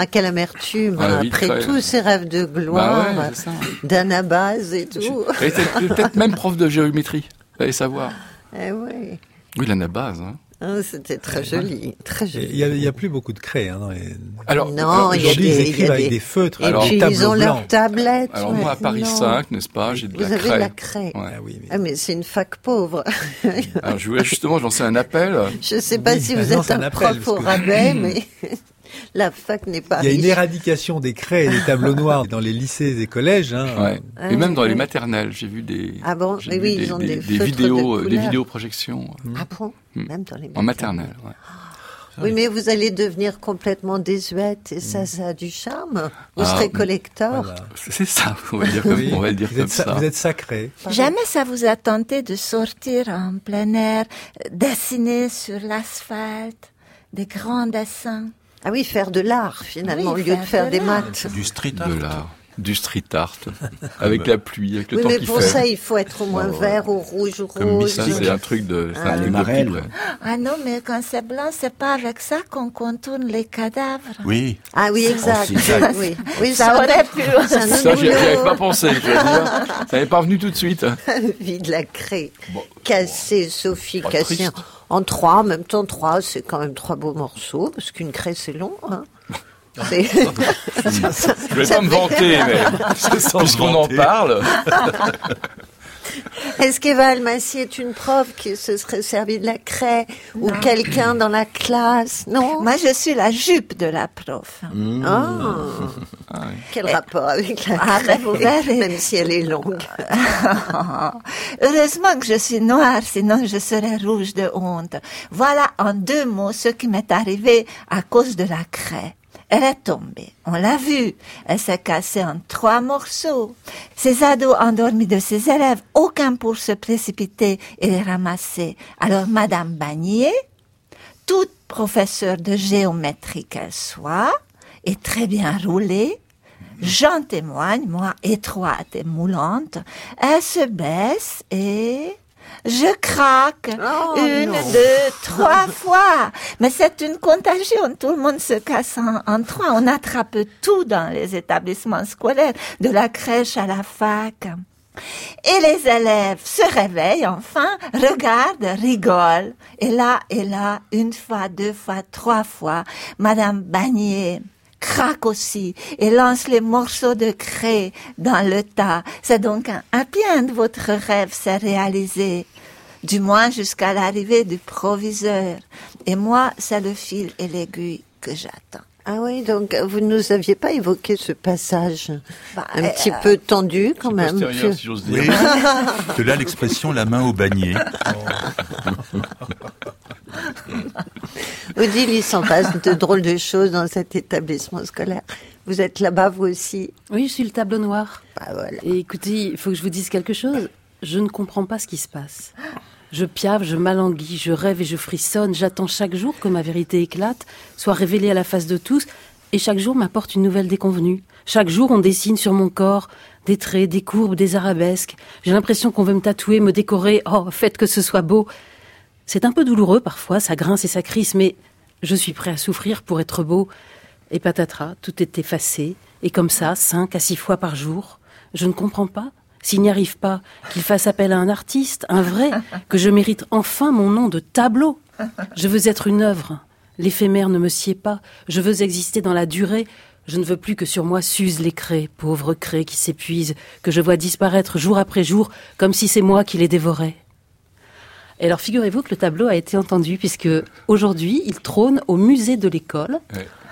Ah, quelle amertume, Ah, oui, après très. tous ces rêves de gloire, Bah ouais, d'anabase et tout. Et peut-être peut-être même prof de géométrie. Allez savoir. Eh ouais. Oui, l'anabase, hein. Ah, C'était très joli, très Il joli. n'y a, il y a plus beaucoup de craies. Hein, dans les... Alors, Non, alors, il y a Aujourd'hui, des, ils il y écrivent a avec des- des feutres, Et alors puis ils ont leur blancs. tablette. Alors, moi, à Paris maintenant. 5, n'est-ce pas, j'ai de Vous la avez craie. la craie. Ouais. Ah oui, mais- Ah, mais c'est une fac pauvre. Alors, je voulais justement lancer un appel. Je ne sais pas Oui, si vous maintenant, êtes un un appel, prof au rabais, mais la fac n'est pas Il y a une éradication des craies et des tableaux noirs dans les lycées et collèges. Hein. Ouais. Ah Et même dans les maternelles, j'ai vu des, Ah bon j'ai Oui, des, ils ont des- des des feutres vidéos, de des couleur. vidéoprojections Ah bon Hmm. Même dans les en maternelle. ouais. Oui, mais vous allez devenir complètement désuète et ça, ça a du charme. Vous Ah, serez collector. Voilà. C'est ça, on va le dire comme, Oui, on va le dire vous, comme êtes, ça. vous êtes sacré. Jamais ça vous a tenté de sortir en plein air, euh, dessiner sur l'asphalte des grands dessins Ah oui, faire de l'art finalement Oui, au lieu de faire faire de des maths. Du street art. de l'art, du street art, avec la pluie, avec le Oui, temps mais pour fait. ça, il faut être au moins Oh. vert ou rouge ou Comme rose. Missa, c'est un truc de, c'est Ah. un truc de. Ah non, mais quand c'est blanc, c'est pas avec ça qu'on contourne les cadavres. Oui. Ah oui, exact. Oui, oui, Ça aurait pu. Ça, j'y avais pas pensé, je veux dire. Ça n'est pas venu tout de suite. Vie de la craie. Bon. Cassé, Sophie, Pas cassé. triste. En trois, en même temps, trois, c'est quand même trois beaux morceaux, parce qu'une craie, c'est long. Hein. C'est- Je vais Ça pas me vanter, mais puisqu'on en parle. Est-ce qu'Eva Almassi est une prof qui se serait servie de la craie ou quelqu'un dans la classe? Non Moi, je suis la jupe de la prof. Ah. Quel rapport avec la Ah, craie? ben, vous verrez. Même si elle est longue. Heureusement que je suis noire, sinon je serais rouge de honte. Voilà en deux mots ce qui m'est arrivé à cause de la craie. Elle est tombée, on l'a vu. Elle s'est cassée en trois morceaux. Ces ados endormis de ses élèves, aucun pour se précipiter et les ramasser. Alors Madame Bagnier, toute professeure de géométrie qu'elle soit, est très bien roulée. J'en témoigne, moi, étroite et moulante. Elle se baisse et je craque. Oh, une, non. deux, trois fois. Mais c'est une contagion. Tout le monde se casse en, en trois. On attrape tout dans les établissements scolaires, de la crèche à la fac. Et les élèves se réveillent enfin, regardent, rigolent. Et là, et là, une fois, deux fois, trois fois, Madame Bagnier craque aussi et lance les morceaux de craie dans le tas. C'est donc un, bien de votre rêve s'est réalisé. Du moins jusqu'à l'arrivée du proviseur. Et moi, c'est le fil et l'aiguille que j'attends. Ah oui, donc vous ne nous aviez pas évoqué ce passage Bah, un euh, petit peu tendu quand même. postérieur, que- si j'ose dire. Oui. De là l'expression la main au panier. Odile, il s'en passe de drôles de choses dans cet établissement scolaire. Vous êtes là-bas, vous aussi Oui, je suis le tableau noir. Bah voilà. Et écoutez, il faut que je vous dise quelque chose. Je ne comprends pas ce qui se passe. Je piave, je m'alanguis, je rêve et je frissonne. J'attends chaque jour que ma vérité éclate, soit révélée à la face de tous, et chaque jour m'apporte une nouvelle déconvenue. Chaque jour, on dessine sur mon corps des traits, des courbes, des arabesques. J'ai l'impression qu'on veut me tatouer, me décorer. Oh, faites que ce soit beau. C'est un peu douloureux parfois, ça grince et ça crisse, mais je suis prêt à souffrir pour être beau. Et patatras, tout est effacé, et comme ça, cinq à six fois par jour. Je ne comprends pas, s'il n'y arrive pas, qu'il fasse appel à un artiste, un vrai, que je mérite enfin mon nom de tableau. Je veux être une œuvre. L'éphémère ne me sied pas. Je veux exister dans la durée. Je ne veux plus que sur moi s'usent les craies, pauvres craies qui s'épuisent, que je vois disparaître jour après jour, comme si c'est moi qui les dévorais. Et alors figurez-vous que le tableau a été entendu, puisque aujourd'hui, il trône au musée de l'école,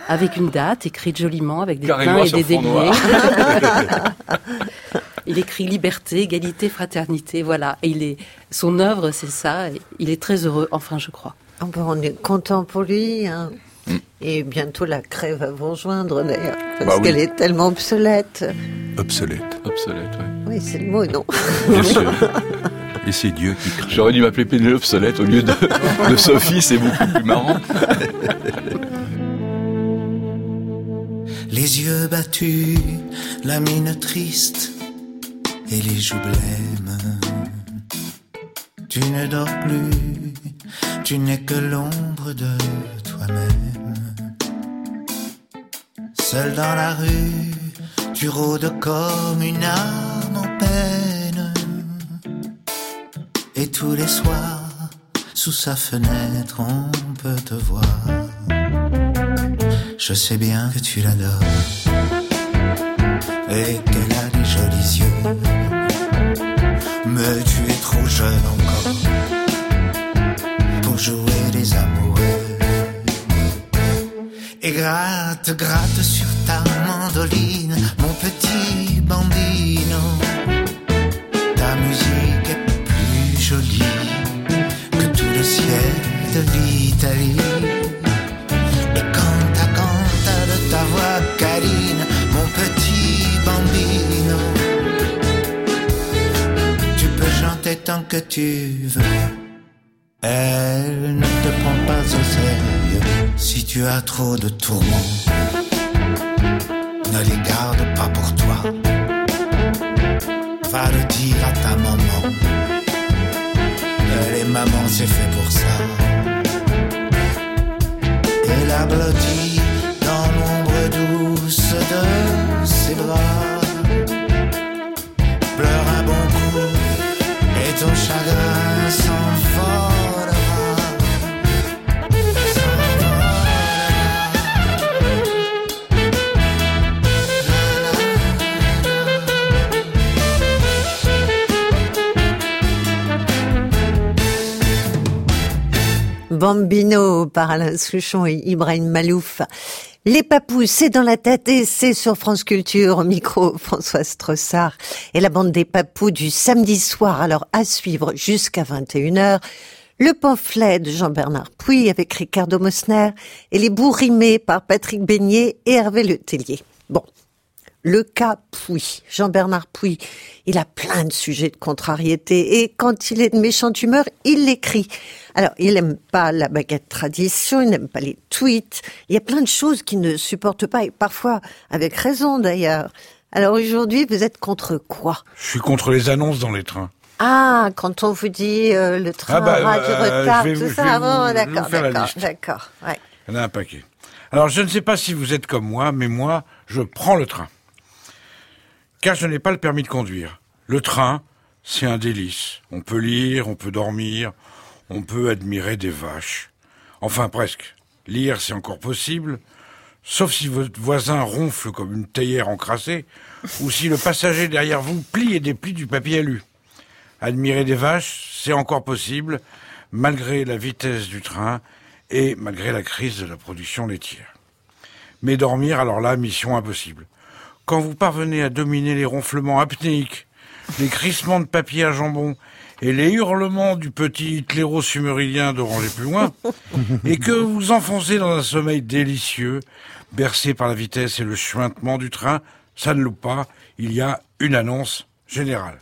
avec une date écrite joliment, avec des Carrément pleins et des déliés. il écrit liberté, égalité, fraternité, voilà. Et il est, son œuvre, c'est ça. et il est très heureux, enfin, je crois. Ben, on est content pour lui. hein. Et bientôt la craie va vous rejoindre d'ailleurs, parce Bah oui. qu'elle est tellement obsolète. Obsolète. Obsolète, ouais. Oui, c'est le mot, non? Bien sûr. Et c'est Dieu qui crée. J'aurais dû m'appeler Pénélope Solette au lieu de, de Sophie, c'est beaucoup plus marrant. Les yeux battus, la mine triste et les joues blêmes. Tu ne dors plus, tu n'es que l'ombre de toi-même. Seul dans la rue, tu rôdes comme une âme en peine. Et tous les soirs, sous sa fenêtre, on peut te voir. Je sais bien que tu l'adores et qu'elle a des jolis yeux. Mais tu es trop jeune encore pour jouer les amoureux. Et gratte, gratte sur ta mandoline, mon petit bambino. Ta musique est plus jolie que tout le ciel de l'Italie. Et canta, canta de ta voix câline, tant que tu veux. Elle ne te prend pas au sérieux si tu as trop de tourments. Ne les garde pas pour toi. Va le dire à ta maman. Les mamans, c'est fait pour ça. Et la blottit Bambino par Alain Souchon et Ibrahim Malouf. Les papous, c'est dans la tête et c'est sur France Culture. Micro, Françoise Strossard et la bande des papous du samedi soir. Alors, à suivre jusqu'à 21h. Le pamphlet de Jean-Bernard Puy avec Ricardo Mosner et les bourrimés par Patrick Beignet et Hervé Letellier. Bon. Le cas Puy. Jean-Bernard Puy, il a plein de sujets de contrariété et quand il est de méchante humeur, il l'écrit. Alors, il n'aime pas la baguette tradition, il n'aime pas les tweets. Il y a plein de choses qu'il ne supporte pas et parfois avec raison d'ailleurs. Alors aujourd'hui, vous êtes contre quoi? Je suis contre les annonces dans les trains. Ah, quand on vous dit euh, le train Ah bah, aura du euh, retard, vais tout ça. Ah bon, d'accord, d'accord, d'accord. Ouais. Il y en a un paquet. Alors, je ne sais pas si vous êtes comme moi, mais moi, je prends le train. Car je n'ai pas le permis de conduire. Le train, c'est un délice. On peut lire, on peut dormir, on peut admirer des vaches. Enfin, presque. Lire, c'est encore possible, sauf si votre voisin ronfle comme une théière encrassée, ou si le passager derrière vous plie et déplie du papier alu. Admirer des vaches, c'est encore possible, malgré la vitesse du train et malgré la crise de la production laitière. Mais dormir, alors là, mission impossible. Quand vous parvenez à dominer les ronflements apnéiques, les crissements de papier à jambon et les hurlements du petit hitléro-sumerilien de ranger plus loin, et que vous enfoncez dans un sommeil délicieux, bercé par la vitesse et le chuintement du train, ça ne loupe pas, il y a une annonce générale.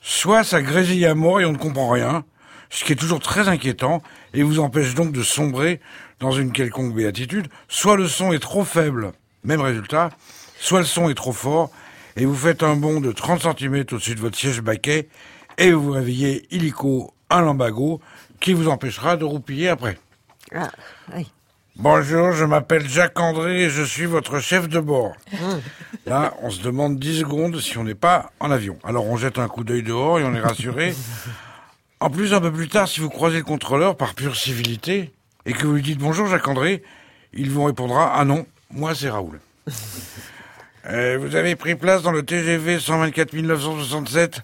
Soit ça grésille à mort et on ne comprend rien, ce qui est toujours très inquiétant et vous empêche donc de sombrer dans une quelconque béatitude, soit le son est trop faible, même résultat, soit le son est trop fort et vous faites un bond de 30 cm au-dessus de votre siège baquet et vous réveillez illico un lambago qui vous empêchera de roupiller après. Ah, oui. Bonjour, je m'appelle Jacques André et je suis votre chef de bord. Hum. Là, on se demande 10 secondes si on n'est pas en avion. Alors on jette un coup d'œil dehors et on est rassuré. En plus, un peu plus tard, si vous croisez le contrôleur par pure civilité et que vous lui dites bonjour Jacques André, il vous répondra ah non, moi c'est Raoul. Euh, vous avez pris place dans le TGV 124 967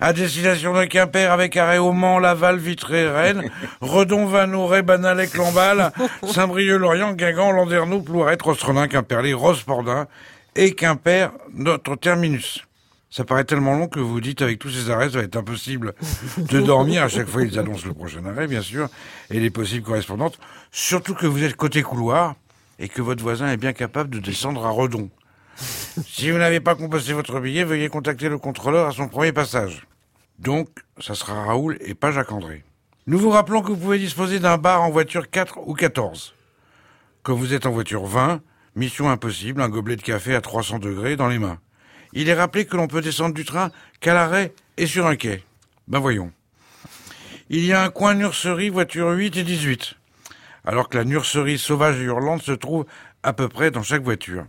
à destination de Quimper avec arrêt au Mans, Laval, Vitré, Rennes, Redon, Vanoret, Banalec, Lamballe, Saint-Brieuc, Lorient, Guingamp, Landerneau, Plouaret, Rostronin, Quimperlé, Rospordin et Quimper, notre terminus. Ça paraît tellement long que vous dites avec tous ces arrêts, ça va être impossible de dormir. À chaque fois, ils annoncent le prochain arrêt, bien sûr, et les possibles correspondantes. Surtout que vous êtes côté couloir et que votre voisin est bien capable de descendre à Redon. Si vous n'avez pas composté votre billet, veuillez contacter le contrôleur à son premier passage. Donc, ça sera Raoul et pas Jacques-André. Nous vous rappelons que vous pouvez disposer d'un bar en voiture 4 ou 14. Quand vous êtes en voiture 20, mission impossible, un gobelet de café à 300 degrés dans les mains. Il est rappelé que l'on peut descendre du train qu'à l'arrêt et sur un quai. Ben voyons. Il y a un coin nurserie, voiture 8 et 18. Alors que la nurserie sauvage et hurlante se trouve à peu près dans chaque voiture.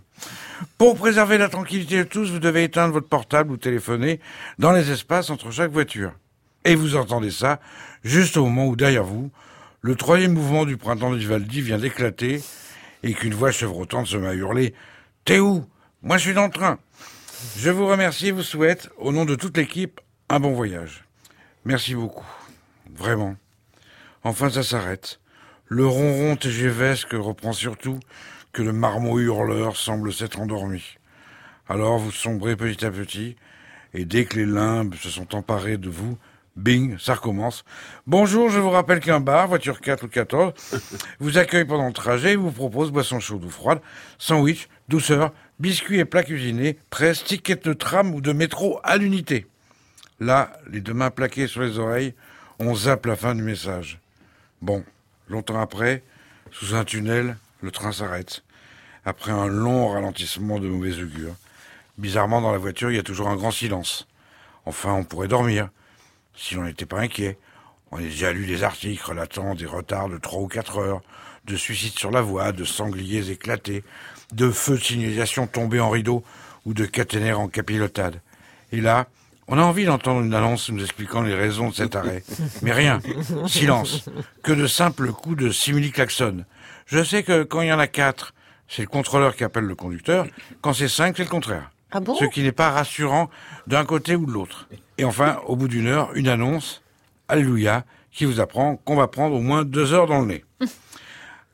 Pour préserver la tranquillité de tous, vous devez éteindre votre portable ou téléphoner dans les espaces entre chaque voiture. Et vous entendez ça juste au moment où derrière vous, le troisième mouvement du printemps de Vivaldi vient d'éclater et qu'une voix chevrotante se met à hurler « T'es où? Moi je suis dans le train !» Je vous remercie et vous souhaite, au nom de toute l'équipe, un bon voyage. Merci beaucoup. Vraiment. Enfin, ça s'arrête. Le ronron TGVesque reprend surtout que le marmot hurleur semble s'être endormi. Alors vous sombrez petit à petit, et dès que les limbes se sont emparés de vous, bing, ça recommence. Bonjour, je vous rappelle qu'un bar, voiture 4 ou 14, vous accueille pendant le trajet et vous propose boisson chaude ou froide, sandwich, douceur, biscuits et plats cuisinés, presse, ticket de tram ou de métro à l'unité. Là, les deux mains plaquées sur les oreilles, on zappe la fin du message. Bon, longtemps après, sous un tunnel, le train s'arrête. Après un long ralentissement de mauvais augure. Bizarrement, dans la voiture, il y a toujours un grand silence. Enfin, on pourrait dormir, si l'on n'était pas inquiet. On a déjà lu des articles relatant des retards de trois ou quatre heures, de suicides sur la voie, de sangliers éclatés, de feux de signalisation tombés en rideau ou de caténaires en capilotade. Et là, on a envie d'entendre une annonce nous expliquant les raisons de cet arrêt. Mais rien. Silence. Que de simples coups de simili-klaxon. Je sais que quand il y en a quatre, c'est le contrôleur qui appelle le conducteur. Quand c'est cinq, c'est le contraire. Ah bon? Ce qui n'est pas rassurant d'un côté ou de l'autre. Et enfin, au bout d'une heure, une annonce, Alléluia, qui vous apprend qu'on va prendre au moins deux heures dans le nez.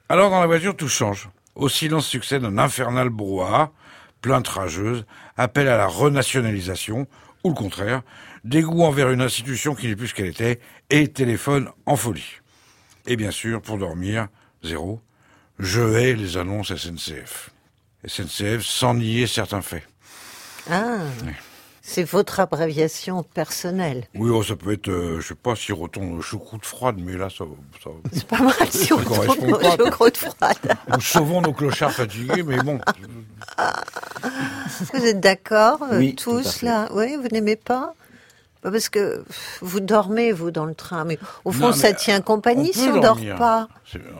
Alors dans la voiture, tout change. Au silence succède un infernal brouhaha, plainte rageuse, appel à la renationalisation, ou le contraire, dégoût envers une institution qui n'est plus ce qu'elle était, et téléphone en folie. Et bien sûr, pour dormir, zéro, je hais les annonces SNCF. SNCF sans nier certains faits. Ah, c'est votre abréviation personnelle. Oui, oh, ça peut être, euh, je sais pas, si retourne choucroute froide, mais là, ça, ça C'est pas mal si on ça retourne correspond aux pas. choucroutes froides. Nous sauvons nos clochards fatigués, mais bon. Vous êtes d'accord, euh, Oui, tous là? Oui, vous n'aimez pas? Parce que vous dormez, vous, dans le train. Mais au fond, Non, ça tient euh, compagnie on si on dort dormir. pas.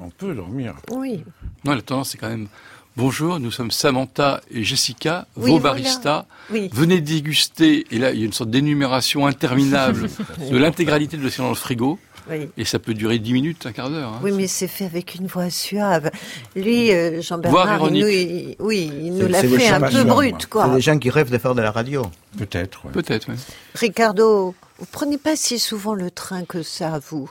On peut dormir. Oui. Non, la tendance, c'est quand même bonjour, nous sommes Samantha et Jessica, Oui, vos voilà. baristas. Oui. Venez déguster, et là, il y a une sorte d'énumération interminable de l'intégralité de l'océan dans le frigo. Oui. Et ça peut durer 10 minutes, un quart d'heure. hein. Oui, mais c'est fait avec une voix suave. Lui, euh, Jean-Bernard, il ironique. nous, il- oui, il nous l'a fait un peu brut, quoi. C'est des gens qui rêvent de faire de la radio. Peut-être, Peut-être, oui. Ricardo, vous prenez pas si souvent le train que ça, vous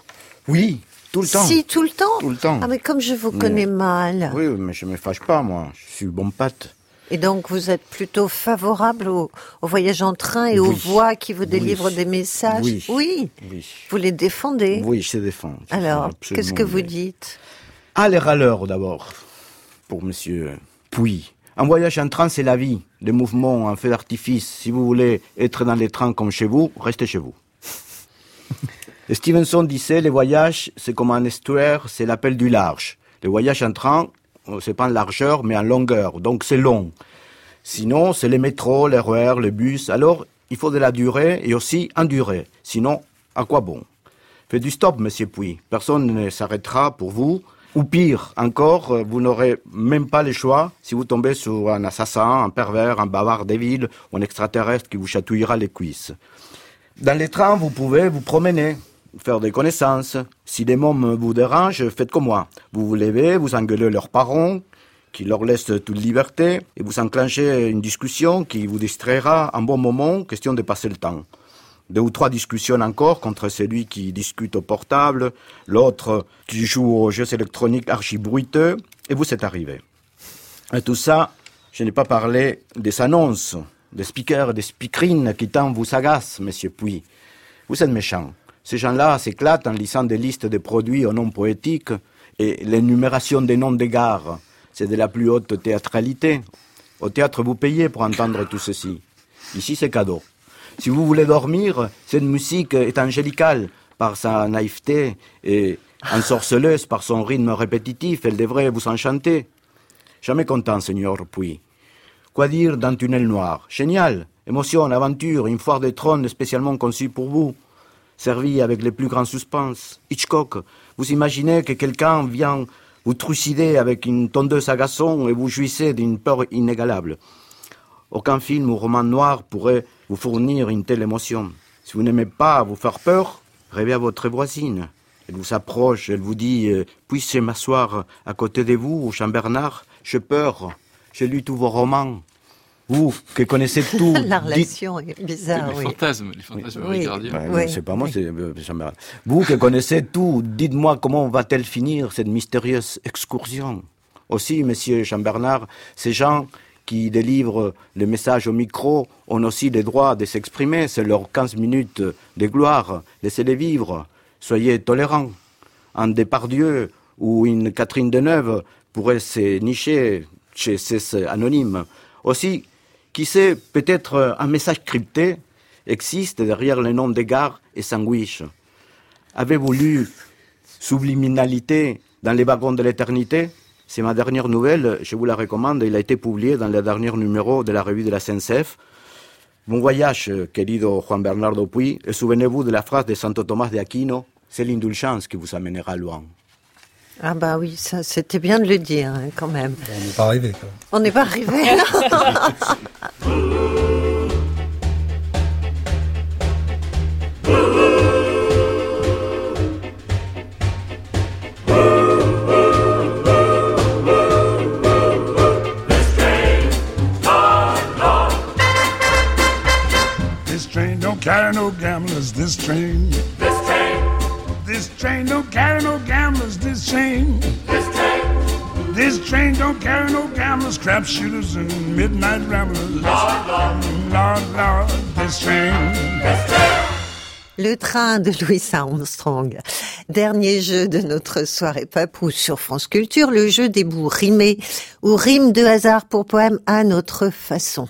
Oui, tout le temps. Si, tout le temps Tout le temps. Ah, mais comme je vous Mais- connais mal. Oui, mais je me fâche pas, moi. Je suis bon pâte. Et donc, vous êtes plutôt favorable au, au voyage en train et aux voix qui vous Oui. délivrent des messages Oui. Oui. Oui. Vous les défendez Oui, je sais défendre. Je Alors, défends qu'est-ce que vous dites Ah, les râleurs d'abord. Pour monsieur Pouy. Un voyage en train, c'est la vie. Des mouvements, un feu d'artifice. Si vous voulez être dans les trains comme chez vous, restez chez vous. Stevenson disait, les voyages, c'est comme un estuaire, c'est l'appel du large. Le voyage en train, c'est pas en largeur, mais en longueur. Donc c'est long. Sinon, c'est les métros, les RER, les bus. Alors, il faut de la durée et aussi en durée. Sinon, à quoi bon? Faites du stop, monsieur Puy. Personne ne s'arrêtera pour vous. Ou pire encore, euh, vous n'aurez même pas le choix si vous tombez sur un assassin, un pervers, un bavard des villes ou un extraterrestre qui vous chatouillera les cuisses. Dans les trains, vous pouvez vous promener, faire des connaissances. Si des mômes vous dérangent, faites comme moi. Vous vous levez, vous engueulez leurs parents, qui leur laissent toute liberté, et vous enclenchez une discussion qui vous distraira un bon moment, question de passer le temps. Deux ou trois discussions encore contre celui qui discute au portable, l'autre qui joue aux jeux électroniques archi-bruiteux, et vous êtes arrivé. Et tout ça, je n'ai pas parlé des annonces, des speakers, des speakerines qui tant vous agacent, monsieur Puy. Vous êtes méchant. Ces gens-là s'éclatent en lisant des listes de produits aux noms poétiques et l'énumération des noms des gares. C'est de la plus haute théâtralité. Au théâtre, vous payez pour entendre tout ceci. Ici, c'est cadeau. Si vous voulez dormir, cette musique est angélicale par sa naïveté et ensorceleuse par son rythme répétitif. Elle devrait vous enchanter. Jamais content, Seigneur Puy. Quoi dire d'un tunnel noir? Génial Émotion, aventure, une foire des trônes spécialement conçue pour vous. Servi avec les plus grands suspens. Hitchcock, vous imaginez que quelqu'un vient vous trucider avec une tondeuse à gazon et vous jouissez d'une peur inégalable. Aucun film ou roman noir pourrait vous fournir une telle émotion. Si vous n'aimez pas vous faire peur, rêvez à votre voisine. Elle vous approche, elle vous dit euh, Puis-je m'asseoir à côté de vous, au Champ-Bernard J'ai peur, j'ai lu tous vos romans. Vous, qui connaissez tout, La dites- relation est bizarre, les oui. fantasmes, les fantasmes Oui. ricardiens. Ben, Oui. C'est pas moi, c'est euh. Vous qui connaissez tout, dites-moi comment va-t-elle finir cette mystérieuse excursion? Aussi, monsieur Jean-Bernard, ces gens qui délivrent le message au micro ont aussi le droit de s'exprimer. C'est leurs 15 minutes de gloire. Laissez-les vivre. Soyez tolérants. Un Depardieu ou une Catherine Deneuve pourrait se nicher chez ces anonymes. Aussi, qui sait, peut-être un message crypté existe derrière le nom des et sandwich. Avez-vous lu Subliminalité dans les wagons de l'éternité? C'est ma dernière nouvelle, je vous la recommande. Il a été publié dans le dernier numéro de la revue de la SNCF. Bon voyage, querido Juan Bernardo Puy, et souvenez-vous de la phrase de Santo Tomás de Aquino, c'est l'indulgence qui vous amènera loin. Ah bah oui, ça c'était bien de le dire hein, quand même. On n'est pas arrivé. On n'est pas arrivé. This train don't carry no gamblers. This train. This train. This train don't carry no gamblers, this train. This train. This train don't carry no gamblers, crap shooters, and midnight ramblers. Lord, Lord. Lord, Lord, this train. This train. Le train de Louis Armstrong. Dernier jeu de notre soirée papou sur France Culture, le jeu des bouts rimés ou rimes de hasard pour poème à notre façon.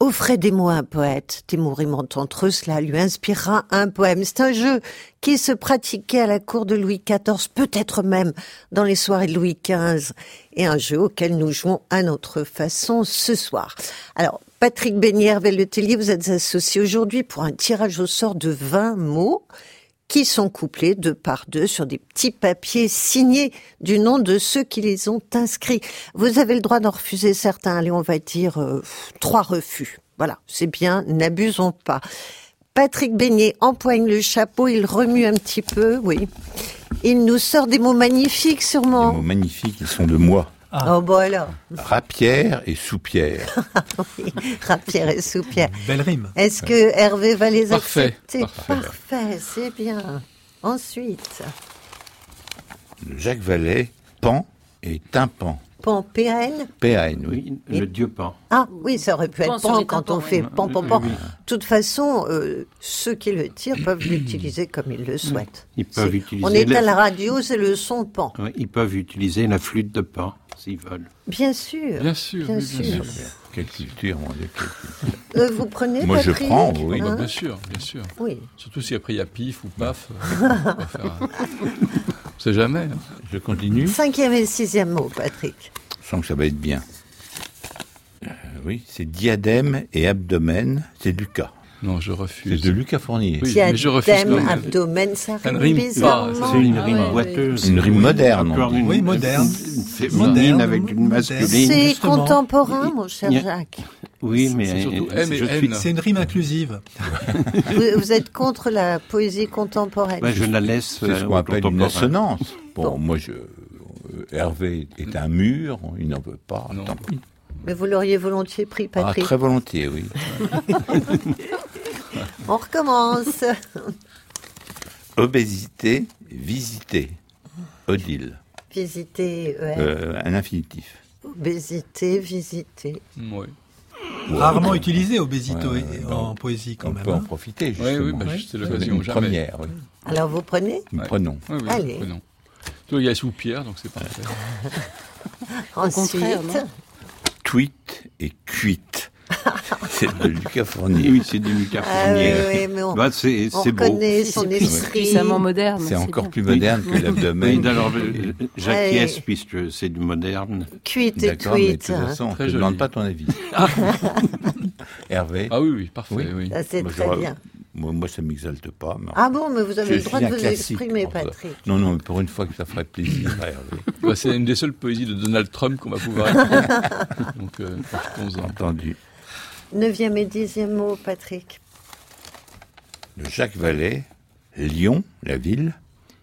Offrez des mots à un poète, rimant entre eux, cela lui inspirera un poème. C'est un jeu qui se pratiquait à la cour de Louis XIV, peut-être même dans les soirées de Louis XV, et un jeu auquel nous jouons à notre façon ce soir. Alors, Patrick Bénière, Letellier, vous êtes associé aujourd'hui pour un tirage au sort de 20 mots qui sont couplés deux par deux sur des petits papiers signés du nom de ceux qui les ont inscrits. Vous avez le droit d'en refuser certains. Allez, on va dire euh, trois refus. Voilà, c'est bien, n'abusons pas. Patrick Beignet empoigne le chapeau, il remue un petit peu, oui. Il nous sort des mots magnifiques, sûrement. Des mots magnifiques, ils sont de moi. Oh, bon alors. Rapière et soupière. oui, rapière et soupière. Belle rime. Est-ce que Hervé va les Parfait, accepter parfait. Parfait, c'est bien. Ensuite, Jacques Vallée, pan et tympan. Pan. PAN, oui. Le dieu pan. Ah oui, ça aurait pu Pan être pan quand on fait pan, pan, pan. Oui, De toute façon, euh, ceux qui le tirent peuvent l'utiliser comme ils le souhaitent. Ils peuvent utiliser On est la- à la radio, c'est le son pan. Ils peuvent utiliser la flûte de pan s'ils veulent. Bien sûr. Bien sûr, bien sûr. Quelle culture, mon Dieu. quelle culture. Euh, vous prenez Moi, je prends, oui. Bah, Hein bien sûr, bien sûr. Oui. Surtout si après il y a pif ou paf. euh, on faire un- On sait jamais. hein. Je continue. Cinquième et sixième mot, Patrick. Je sens que ça va être bien. Euh, oui, c'est diadème et abdomen, c'est Lucas. Non, je C'est refuse. de Lucas Fournier. Oui, mais je refuse même. abdomen, ça rime rime bizarrement. C'est une Ah rime ouais, boiteuse. Une rime moderne, une, Oui, moderne. Féminine Moderne, avec une masculine. C'est contemporain, mon cher Jacques. Oui, mais C'est C'est une rime inclusive. vous, vous êtes contre la poésie contemporaine. je la laisse. C'est ce euh, qu'on appelle une assonance. Bon, Bon. moi, je, euh, Hervé est un mur, il n'en veut pas. Non. tant pis. Mais vous l'auriez volontiers pris, Ah, Patrick. très volontiers, oui. On recommence. Obésité, visiter. Odile. Visiter, ER. Euh, un infinitif. obésité, visiter. Oui. Rarement utilisé Ouais, ouais, en on- poésie quand On même. peut en hein. profiter, Oui, justement. oui, bah, c'est l'occasion, première, oui. Alors vous prenez Nous Ouais. prenons. Oui, oui, Allez. prenons. Il y a soupière, donc c'est parfait. Ensuite, contraire, non? Tweet et cuite. c'est de Lucas Fournier. Oui, c'est du Lucas Ah Fournier. oui, oui, mais on, Bah, c'est on c'est beau. son esprit. moderne. C'est encore bien. plus moderne que Oui, l'abdomen. alors, je- j'acquiesce puisque c'est du moderne. Cuite et D'accord, mais de tweet. toute façon, on ne Très te joli. demande pas ton avis. Hervé Ah oui, oui, parfait, Oui. oui. Ça, c'est Moi, très bien. Moi, moi, ça m'exalte pas. mais- Ah bon, mais vous avez le droit de vous exprimer. Patrick. Non, non, mais pour une fois que ça ferait plaisir à Hervé. C'est une des seules poésies de Donald Trump qu'on va pouvoir. Donc, euh, profitons-en. Entendu. Neuvième et dixième mot, Patrick. De Jacques Vallée, Lyon, la ville,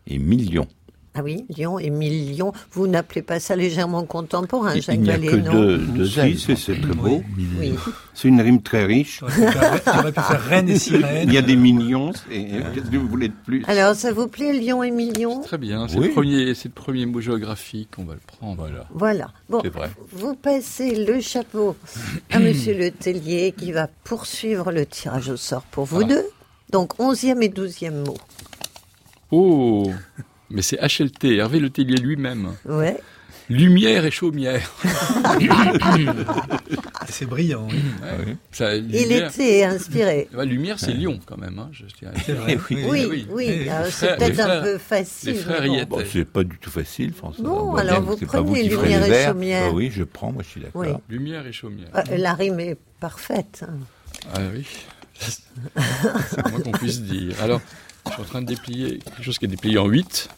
et Million. Ah oui, Lyon et million. Vous n'appelez pas ça légèrement contemporain, Jacques il n'y a Vallée, que non deux, deux Si, c'est très beau. Oui. C'est une rime très riche. Pu faire- et sirène. Il y a des millions. et Qu'est-ce que vous voulez de plus? Alors, ça vous plaît, Lyon et million Très bien, c'est Oui. le, premier- c'est le premier mot géographique, on va le prendre. Voilà. Voilà. Bon, C'est vrai. vous passez le chapeau à Monsieur Le Tellier qui va poursuivre le tirage au sort pour vous Ah. deux. Donc, onzième et douzième mot. Oh Mais c'est HLT, Hervé Le Tellier lui-même. Ouais. Lumière et chaumière. C'est brillant. oui. Ouais. Ça, Il était inspiré. Ouais, lumière, c'est Lyon quand même. Hein, je vrai. oui. Oui, oui. oui. C'est peut-être un frères- peu facile. les frères mais bon. Bon, c'est pas du tout facile, François. Bon, alors vous prenez Lumière et. Chaumière. Bah oui, je prends, moi je suis d'accord. Oui. Lumière et chaumière. Euh, La rime est parfaite. Ah oui. c'est moins qu'on puisse dire. Alors, je suis en train de déplier quelque chose qui est déplié en 8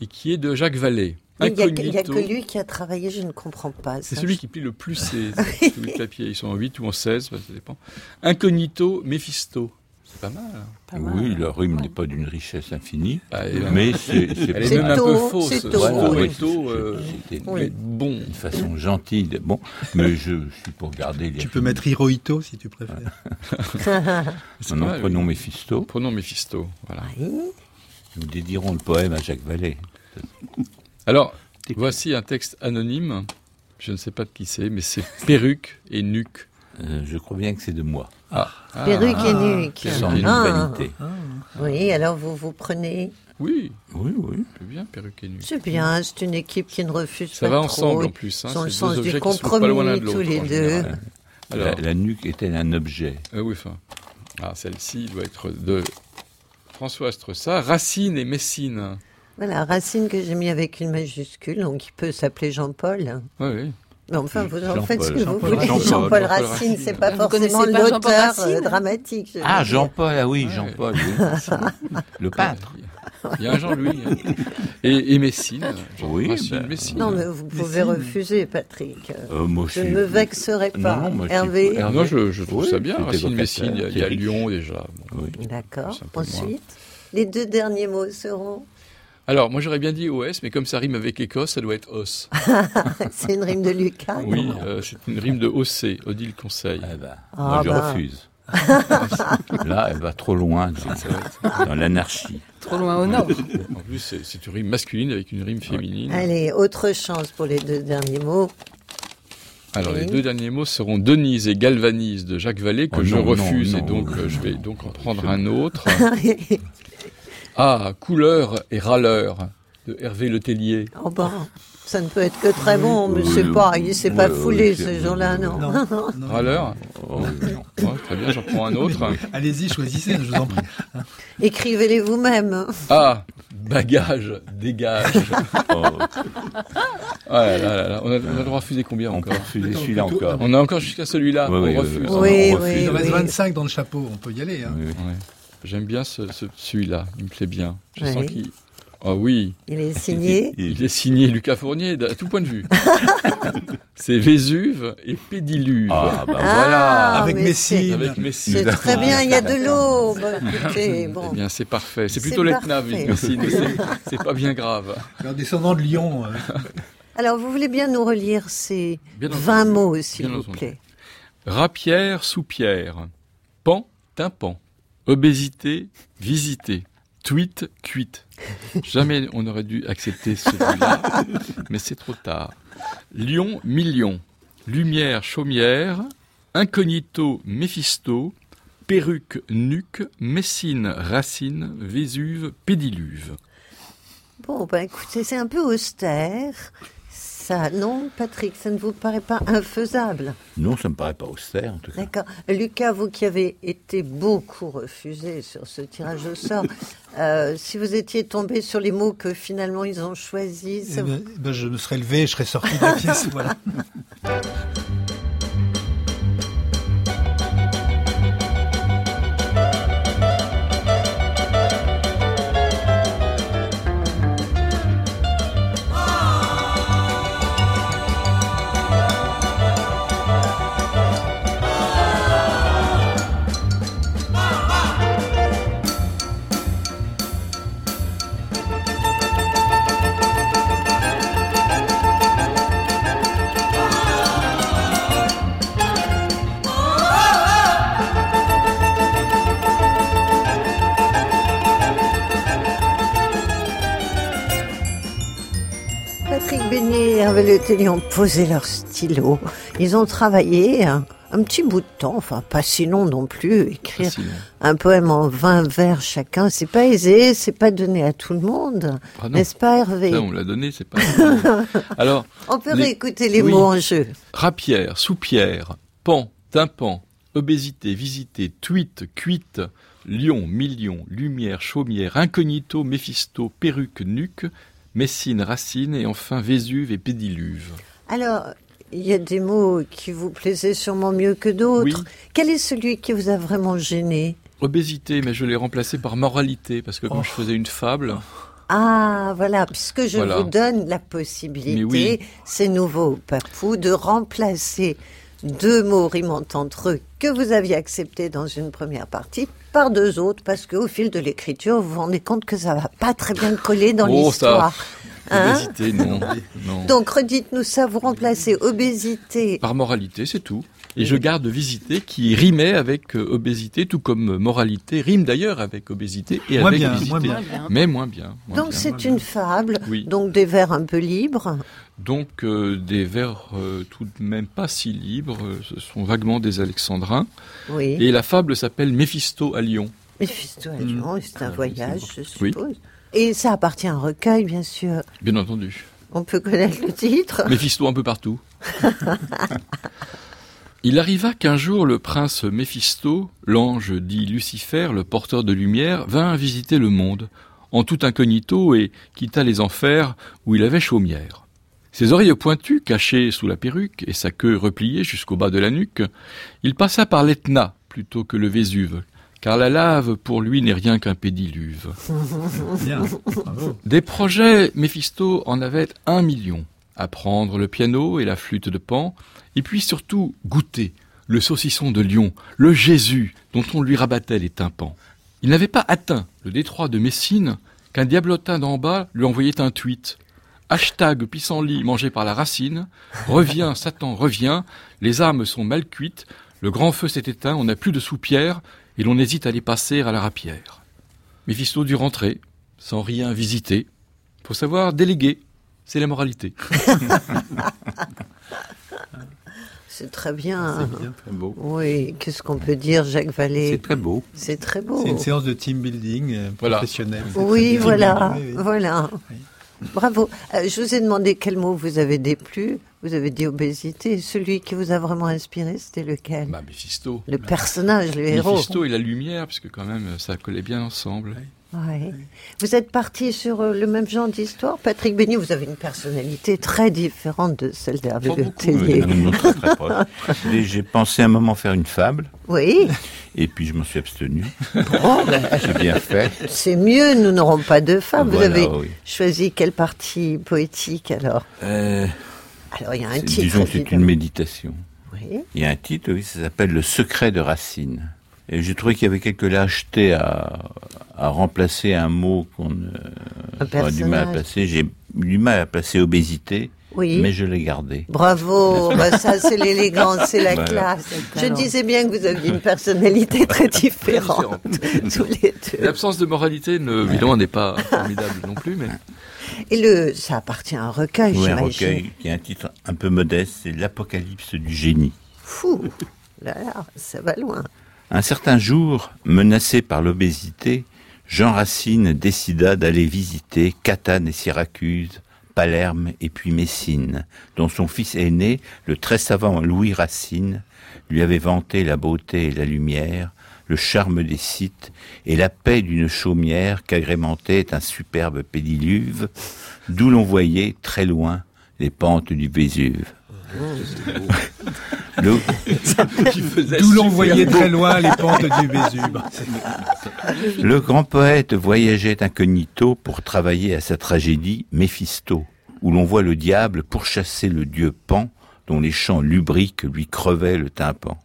et qui est de Jacques Vallée. Il n'y a, que- a lui qui a travaillé, je ne comprends pas. C'est celui qui plie le plus ses, tous les papiers. Ils sont en 8 ou en 16, bah, ça dépend. Incognito, Méphisto. C'est pas mal. hein. Pas mal. Oui, la rime n'est pas d'une richesse infinie, Ah, mais c'est Elle est même un peu fausse. c'est Voilà, oui. Euh, bon. une façon gentille. de- Bon, mais je suis pour garder les. Tu peux mettre Hirohito si tu préfères. Maintenant, pas mal, prenons oui. Méphisto. Prenons Méphisto. Voilà. Oui. Nous dédierons le poème à Jacques Vallée. Alors, voici un texte anonyme. Je ne sais pas de qui c'est, mais c'est perruque et nuque. Euh, je crois bien que c'est de moi. Ah. Perruque et nuque. C'est sans Ah. vanité. Oui, alors vous vous prenez. Oui, oui, oui. C'est bien, perruque et nuque. C'est bien, c'est une équipe qui ne refuse Ça pas va trop. ensemble en plus. Hein. Ils ont le sens du loin compromis, de tous les deux. général. La, la nuque est-elle un objet Ah oui, enfin. Ah, celle-ci doit être de François Stressat, Racine et Messine. Voilà, Racine que j'ai mis avec une majuscule, donc il peut s'appeler Jean-Paul. Oui, oui. Mais enfin, vous en faites ce que vous voulez. Jean-Paul Jean-Paul Racine, Racine. c'est pas Vous forcément l'auteur Racine euh, dramatique. je Ah. Jean-Paul, ah oui, Jean-Paul, oui. le peintre. Il y a un Jean-Louis. hein. Et, et Messine. Jean- Oui, Racine, ben, Messine. Non, mais vous pouvez refuser, Patrick. Euh, moi, je ne me vexerai pas. Non, non, moi, Hervé Hervé. Non, je, je trouve Oui, ça bien, Racine, Messine. Il y a. Lyon déjà. Bon. D'accord. Ensuite, les deux derniers mots seront. Alors, moi j'aurais bien dit OS, mais comme ça rime avec Écosse, ça doit être os. c'est une rime de Lucas. Oui, euh, c'est une rime de OC, Odile Conseil. Moi, Ah je bah. refuse. Là, elle va trop loin dans, dans l'anarchie. Trop loin au nord. En plus, c'est- c'est une rime masculine avec une rime féminine. Allez, autre chance pour les deux derniers mots. Alors, les deux derniers mots seront Denise et Galvanise de Jacques Vallée, que Oh je non, refuse, non, et donc euh, je vais donc en prendre un autre. Ah, Couleur et Râleur de Hervé Letellier. Oh bon, ça ne peut être que très bon, mais Oui, c'est pas, il s'est pas foulé oui, ce oui, jour-là, non. Râleur Oh, Très bien, j'en prends un autre. Allez-y, choisissez, je vous en prie. Écrivez-les vous-même. Ah, bagage, dégage. Oh. Ah là là là on a, on a le droit à refuser combien On encore peut refuser celui-là encore. On a encore jusqu'à celui-là. Oui, on oui, oui, refuse. oui. on Oui, refuse. oui, Il en reste oui. 25 dans le chapeau, on peut y aller. Hein. Oui, oui. Ouais. J'aime bien ce, ce- celui-là, il me plaît bien. Je Oui. sens qu'il. Ah oui, Il est signé. il est signé Lucas Fournier à tout point de vue. C'est Vésuve et Pédiluve. Ah, bah Ah, voilà. Avec Messine. Avec Messine. C'est très bien, il y a de l'eau. Bon, Eh bon. bien, c'est parfait. C'est plutôt l'Etna, parfait. Messine, mais c'est- pas bien grave. En descendant de Lyon. euh, Alors, vous voulez bien nous relire ces Bien entendu. 20 mots, s'il Bien vous entendu. plaît. Rapière sous pierre. Pan, tympan. Obésité, visiter. Tweet, cuite. Jamais on aurait dû accepter celui-là, mais c'est trop tard. Lion, million. Lumière, chaumière. Incognito, Méphisto. Perruque, nuque. Messine, racine. Vésuve, pédiluve. Bon, ben écoutez, c'est un peu austère. Ça, non, Patrick, ça ne vous paraît pas infaisable Non, ça me paraît pas austère, en tout cas. D'accord. Lucas, vous qui avez été beaucoup refusé sur ce tirage au sort, euh, si vous étiez tombé sur les mots que finalement ils ont choisis, ça eh ben, eh ben, je me serais levé, je serais sorti de la pièce. Voilà. Beignet et Hervé Le Tellier ont posé leur stylo. Ils ont travaillé un, un petit bout de temps, enfin pas si long non plus. Écrire un poème en 20 vers chacun, c'est pas aisé, c'est pas donné à tout le monde. Ah. N'est-ce pas Hervé Là, on l'a donné, c'est pas. Alors, On peut les- réécouter les Oui. mots en jeu. Rapière, sous-pierre, pan, tympan, obésité, visiter, tweet, cuite, lion, million, lumière, chaumière, incognito, méphisto, perruque, nuque, messine, racine et enfin Vésuve et pédiluve. Alors, il y a des mots qui vous plaisaient sûrement mieux que d'autres. Oui. Quel est celui qui vous a vraiment gêné? Obésité, mais je l'ai remplacé par moralité parce que comme je faisais une fable, Ah, voilà, puisque je Voilà. vous donne la possibilité, oui. ces nouveaux papous, de remplacer deux mots rimant entre eux que vous aviez acceptés dans une première partie par deux autres parce qu'au fil de l'écriture, vous vous rendez compte que ça va pas très bien coller dans Oh, l'histoire. Hein Obésité, non. non. Donc redites-nous ça, vous remplacez obésité. Par moralité, c'est tout. Et je garde visiter qui rimait avec euh, obésité, tout comme moralité rime d'ailleurs avec obésité et Moins avec bien, visiter. moins bien. Mais moins bien. moins Donc c'est une fable, Oui. donc des vers un peu libres. Donc euh, des vers euh, tout de même pas si libres, euh, ce sont vaguement des alexandrins. Oui. Et la fable s'appelle Méphisto à Lyon. Méphisto à Lyon, c'est un voyage, je Oui. suppose. Et ça appartient à un recueil, bien sûr. Bien entendu. On peut connaître le titre. Méphisto un peu partout. Il arriva qu'un jour le prince Méphisto, l'ange dit Lucifer, le porteur de lumière, vint visiter le monde, en tout incognito, et quitta les enfers où il avait chaumière. Ses oreilles pointues, cachées sous la perruque, et sa queue repliée jusqu'au bas de la nuque, il passa par l'Etna plutôt que le Vésuve, car la lave pour lui n'est rien qu'un pédiluve. Bien, bravo. Des projets, Méphisto en avait un million. Apprendre le piano et la flûte de Pan, et puis surtout goûter le saucisson de Lyon, le Jésus dont on lui rabattait les tympans. Il n'avait pas atteint le détroit de Messine qu'un diablotin d'en bas lui envoyait un tweet. Hashtag pissenlit mangé par la racine. Reviens, Satan, reviens. Les armes sont mal cuites. Le grand feu s'est éteint, on n'a plus de soupière, et l'on hésite à les passer à la rapière. Méphisto dut rentrer, sans rien visiter. Faut savoir déléguer, c'est la moralité. C'est très bien. C'est bien, très beau. Oui, qu'est-ce qu'on peut dire, Jacques Vallée C'est très beau. C'est très beau. C'est une séance de team building euh, Voilà. professionnelle. Oui, Team voilà, building, oui, oui. voilà. Bravo. Euh, je vous ai demandé quel mot vous avez déplu. Vous avez dit obésité. Celui qui vous a vraiment inspiré, c'était lequel Bah, Méphisto. Le personnage, le héros. Méphisto et la lumière, puisque quand même ça collait bien ensemble. Ouais. Vous êtes parti sur euh, le même genre d'histoire. Patrick Béni, vous avez une personnalité très différente de celle d'Hervé proche. Et J'ai pensé un moment faire une fable, Oui, et puis je m'en suis abstenu. Bon, ben, J'ai bien fait. c'est mieux, nous n'aurons pas de femmes. Voilà, vous avez oui. choisi quelle partie poétique alors? Euh, Alors il y a un c'est- titre. disons que c'est une méditation. Oui. Il y a un titre, oui, ça s'appelle Le secret de Racine. Et j'ai trouvé qu'il y avait quelques lâchetés à, à remplacer un mot qu'on euh, a du mal à placer. J'ai du mal à placer obésité, Oui. mais je l'ai gardé. Bravo, bah ça c'est l'élégance, c'est la Voilà. classe. Je disais bien que vous aviez une personnalité très différente, tous les deux. L'absence de moralité, ne, évidemment, n'est pas formidable non plus, mais Et le, ça appartient à un recueil, Oui, un j'imagine. recueil qui a un titre un peu modeste, c'est L'Apocalypse du génie. Fou, là là, ça va loin. Un certain jour, menacé par l'obésité, Jean Racine décida d'aller visiter Catane et Syracuse, Palerme et puis Messine, dont son fils aîné, le très savant Louis Racine, lui avait vanté la beauté et la lumière, le charme des sites et la paix d'une chaumière qu'agrémentait un superbe pédiluve, d'où l'on voyait très loin les pentes du Vésuve. Le- D'où l'on voyait très loin les pentes du Vésuve. Le grand poète voyageait incognito pour travailler à sa tragédie Méphisto, où l'on voit le diable pourchasser le dieu Pan, dont les chants lubriques lui crevaient le tympan.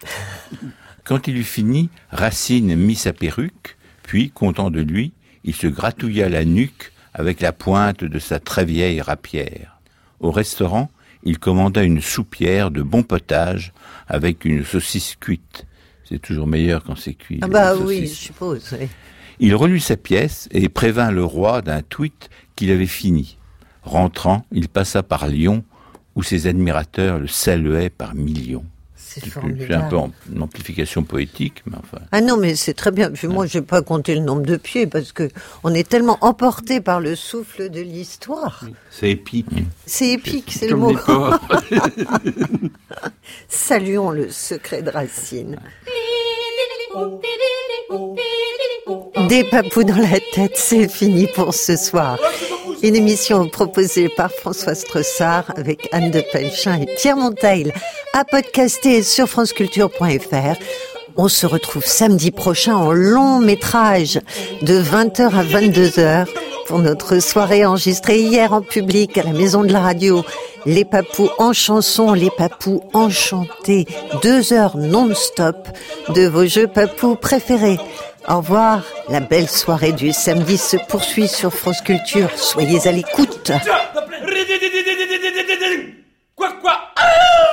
Quand il eut fini, Racine mit sa perruque, puis, content de lui, il se gratouilla la nuque avec la pointe de sa très vieille rapière. Au restaurant, il commanda une soupière de bon potage avec une saucisse cuite. C'est toujours meilleur quand c'est cuit. Ah bah oui, je suppose. oui. Il relut sa pièce et prévint le roi d'un tweet qu'il avait fini. Rentrant, il passa par Lyon, où ses admirateurs le saluaient par millions. C'est C'est un peu en, une amplification poétique, mais enfin. Ah non, mais c'est très bien. Puis moi, je vais pas compter le nombre de pieds parce que on est tellement emporté par le souffle de l'histoire. C'est épique. C'est épique, c'est le mot. Saluons le secret de Racine. Des papous dans la tête, c'est fini pour ce soir. Une émission proposée par François Stressard avec Anne de Pelchin et Pierre Monteil à podcaster sur franceculture.fr. On se retrouve samedi prochain en long métrage de 20h à 22h pour notre soirée enregistrée hier en public à la Maison de la Radio. Les papous en chanson, les papous enchantés. Deux heures non-stop de vos jeux papous préférés. Au revoir. La belle soirée du samedi se poursuit sur France Culture. Soyez à l'écoute. Quoi, quoi Ah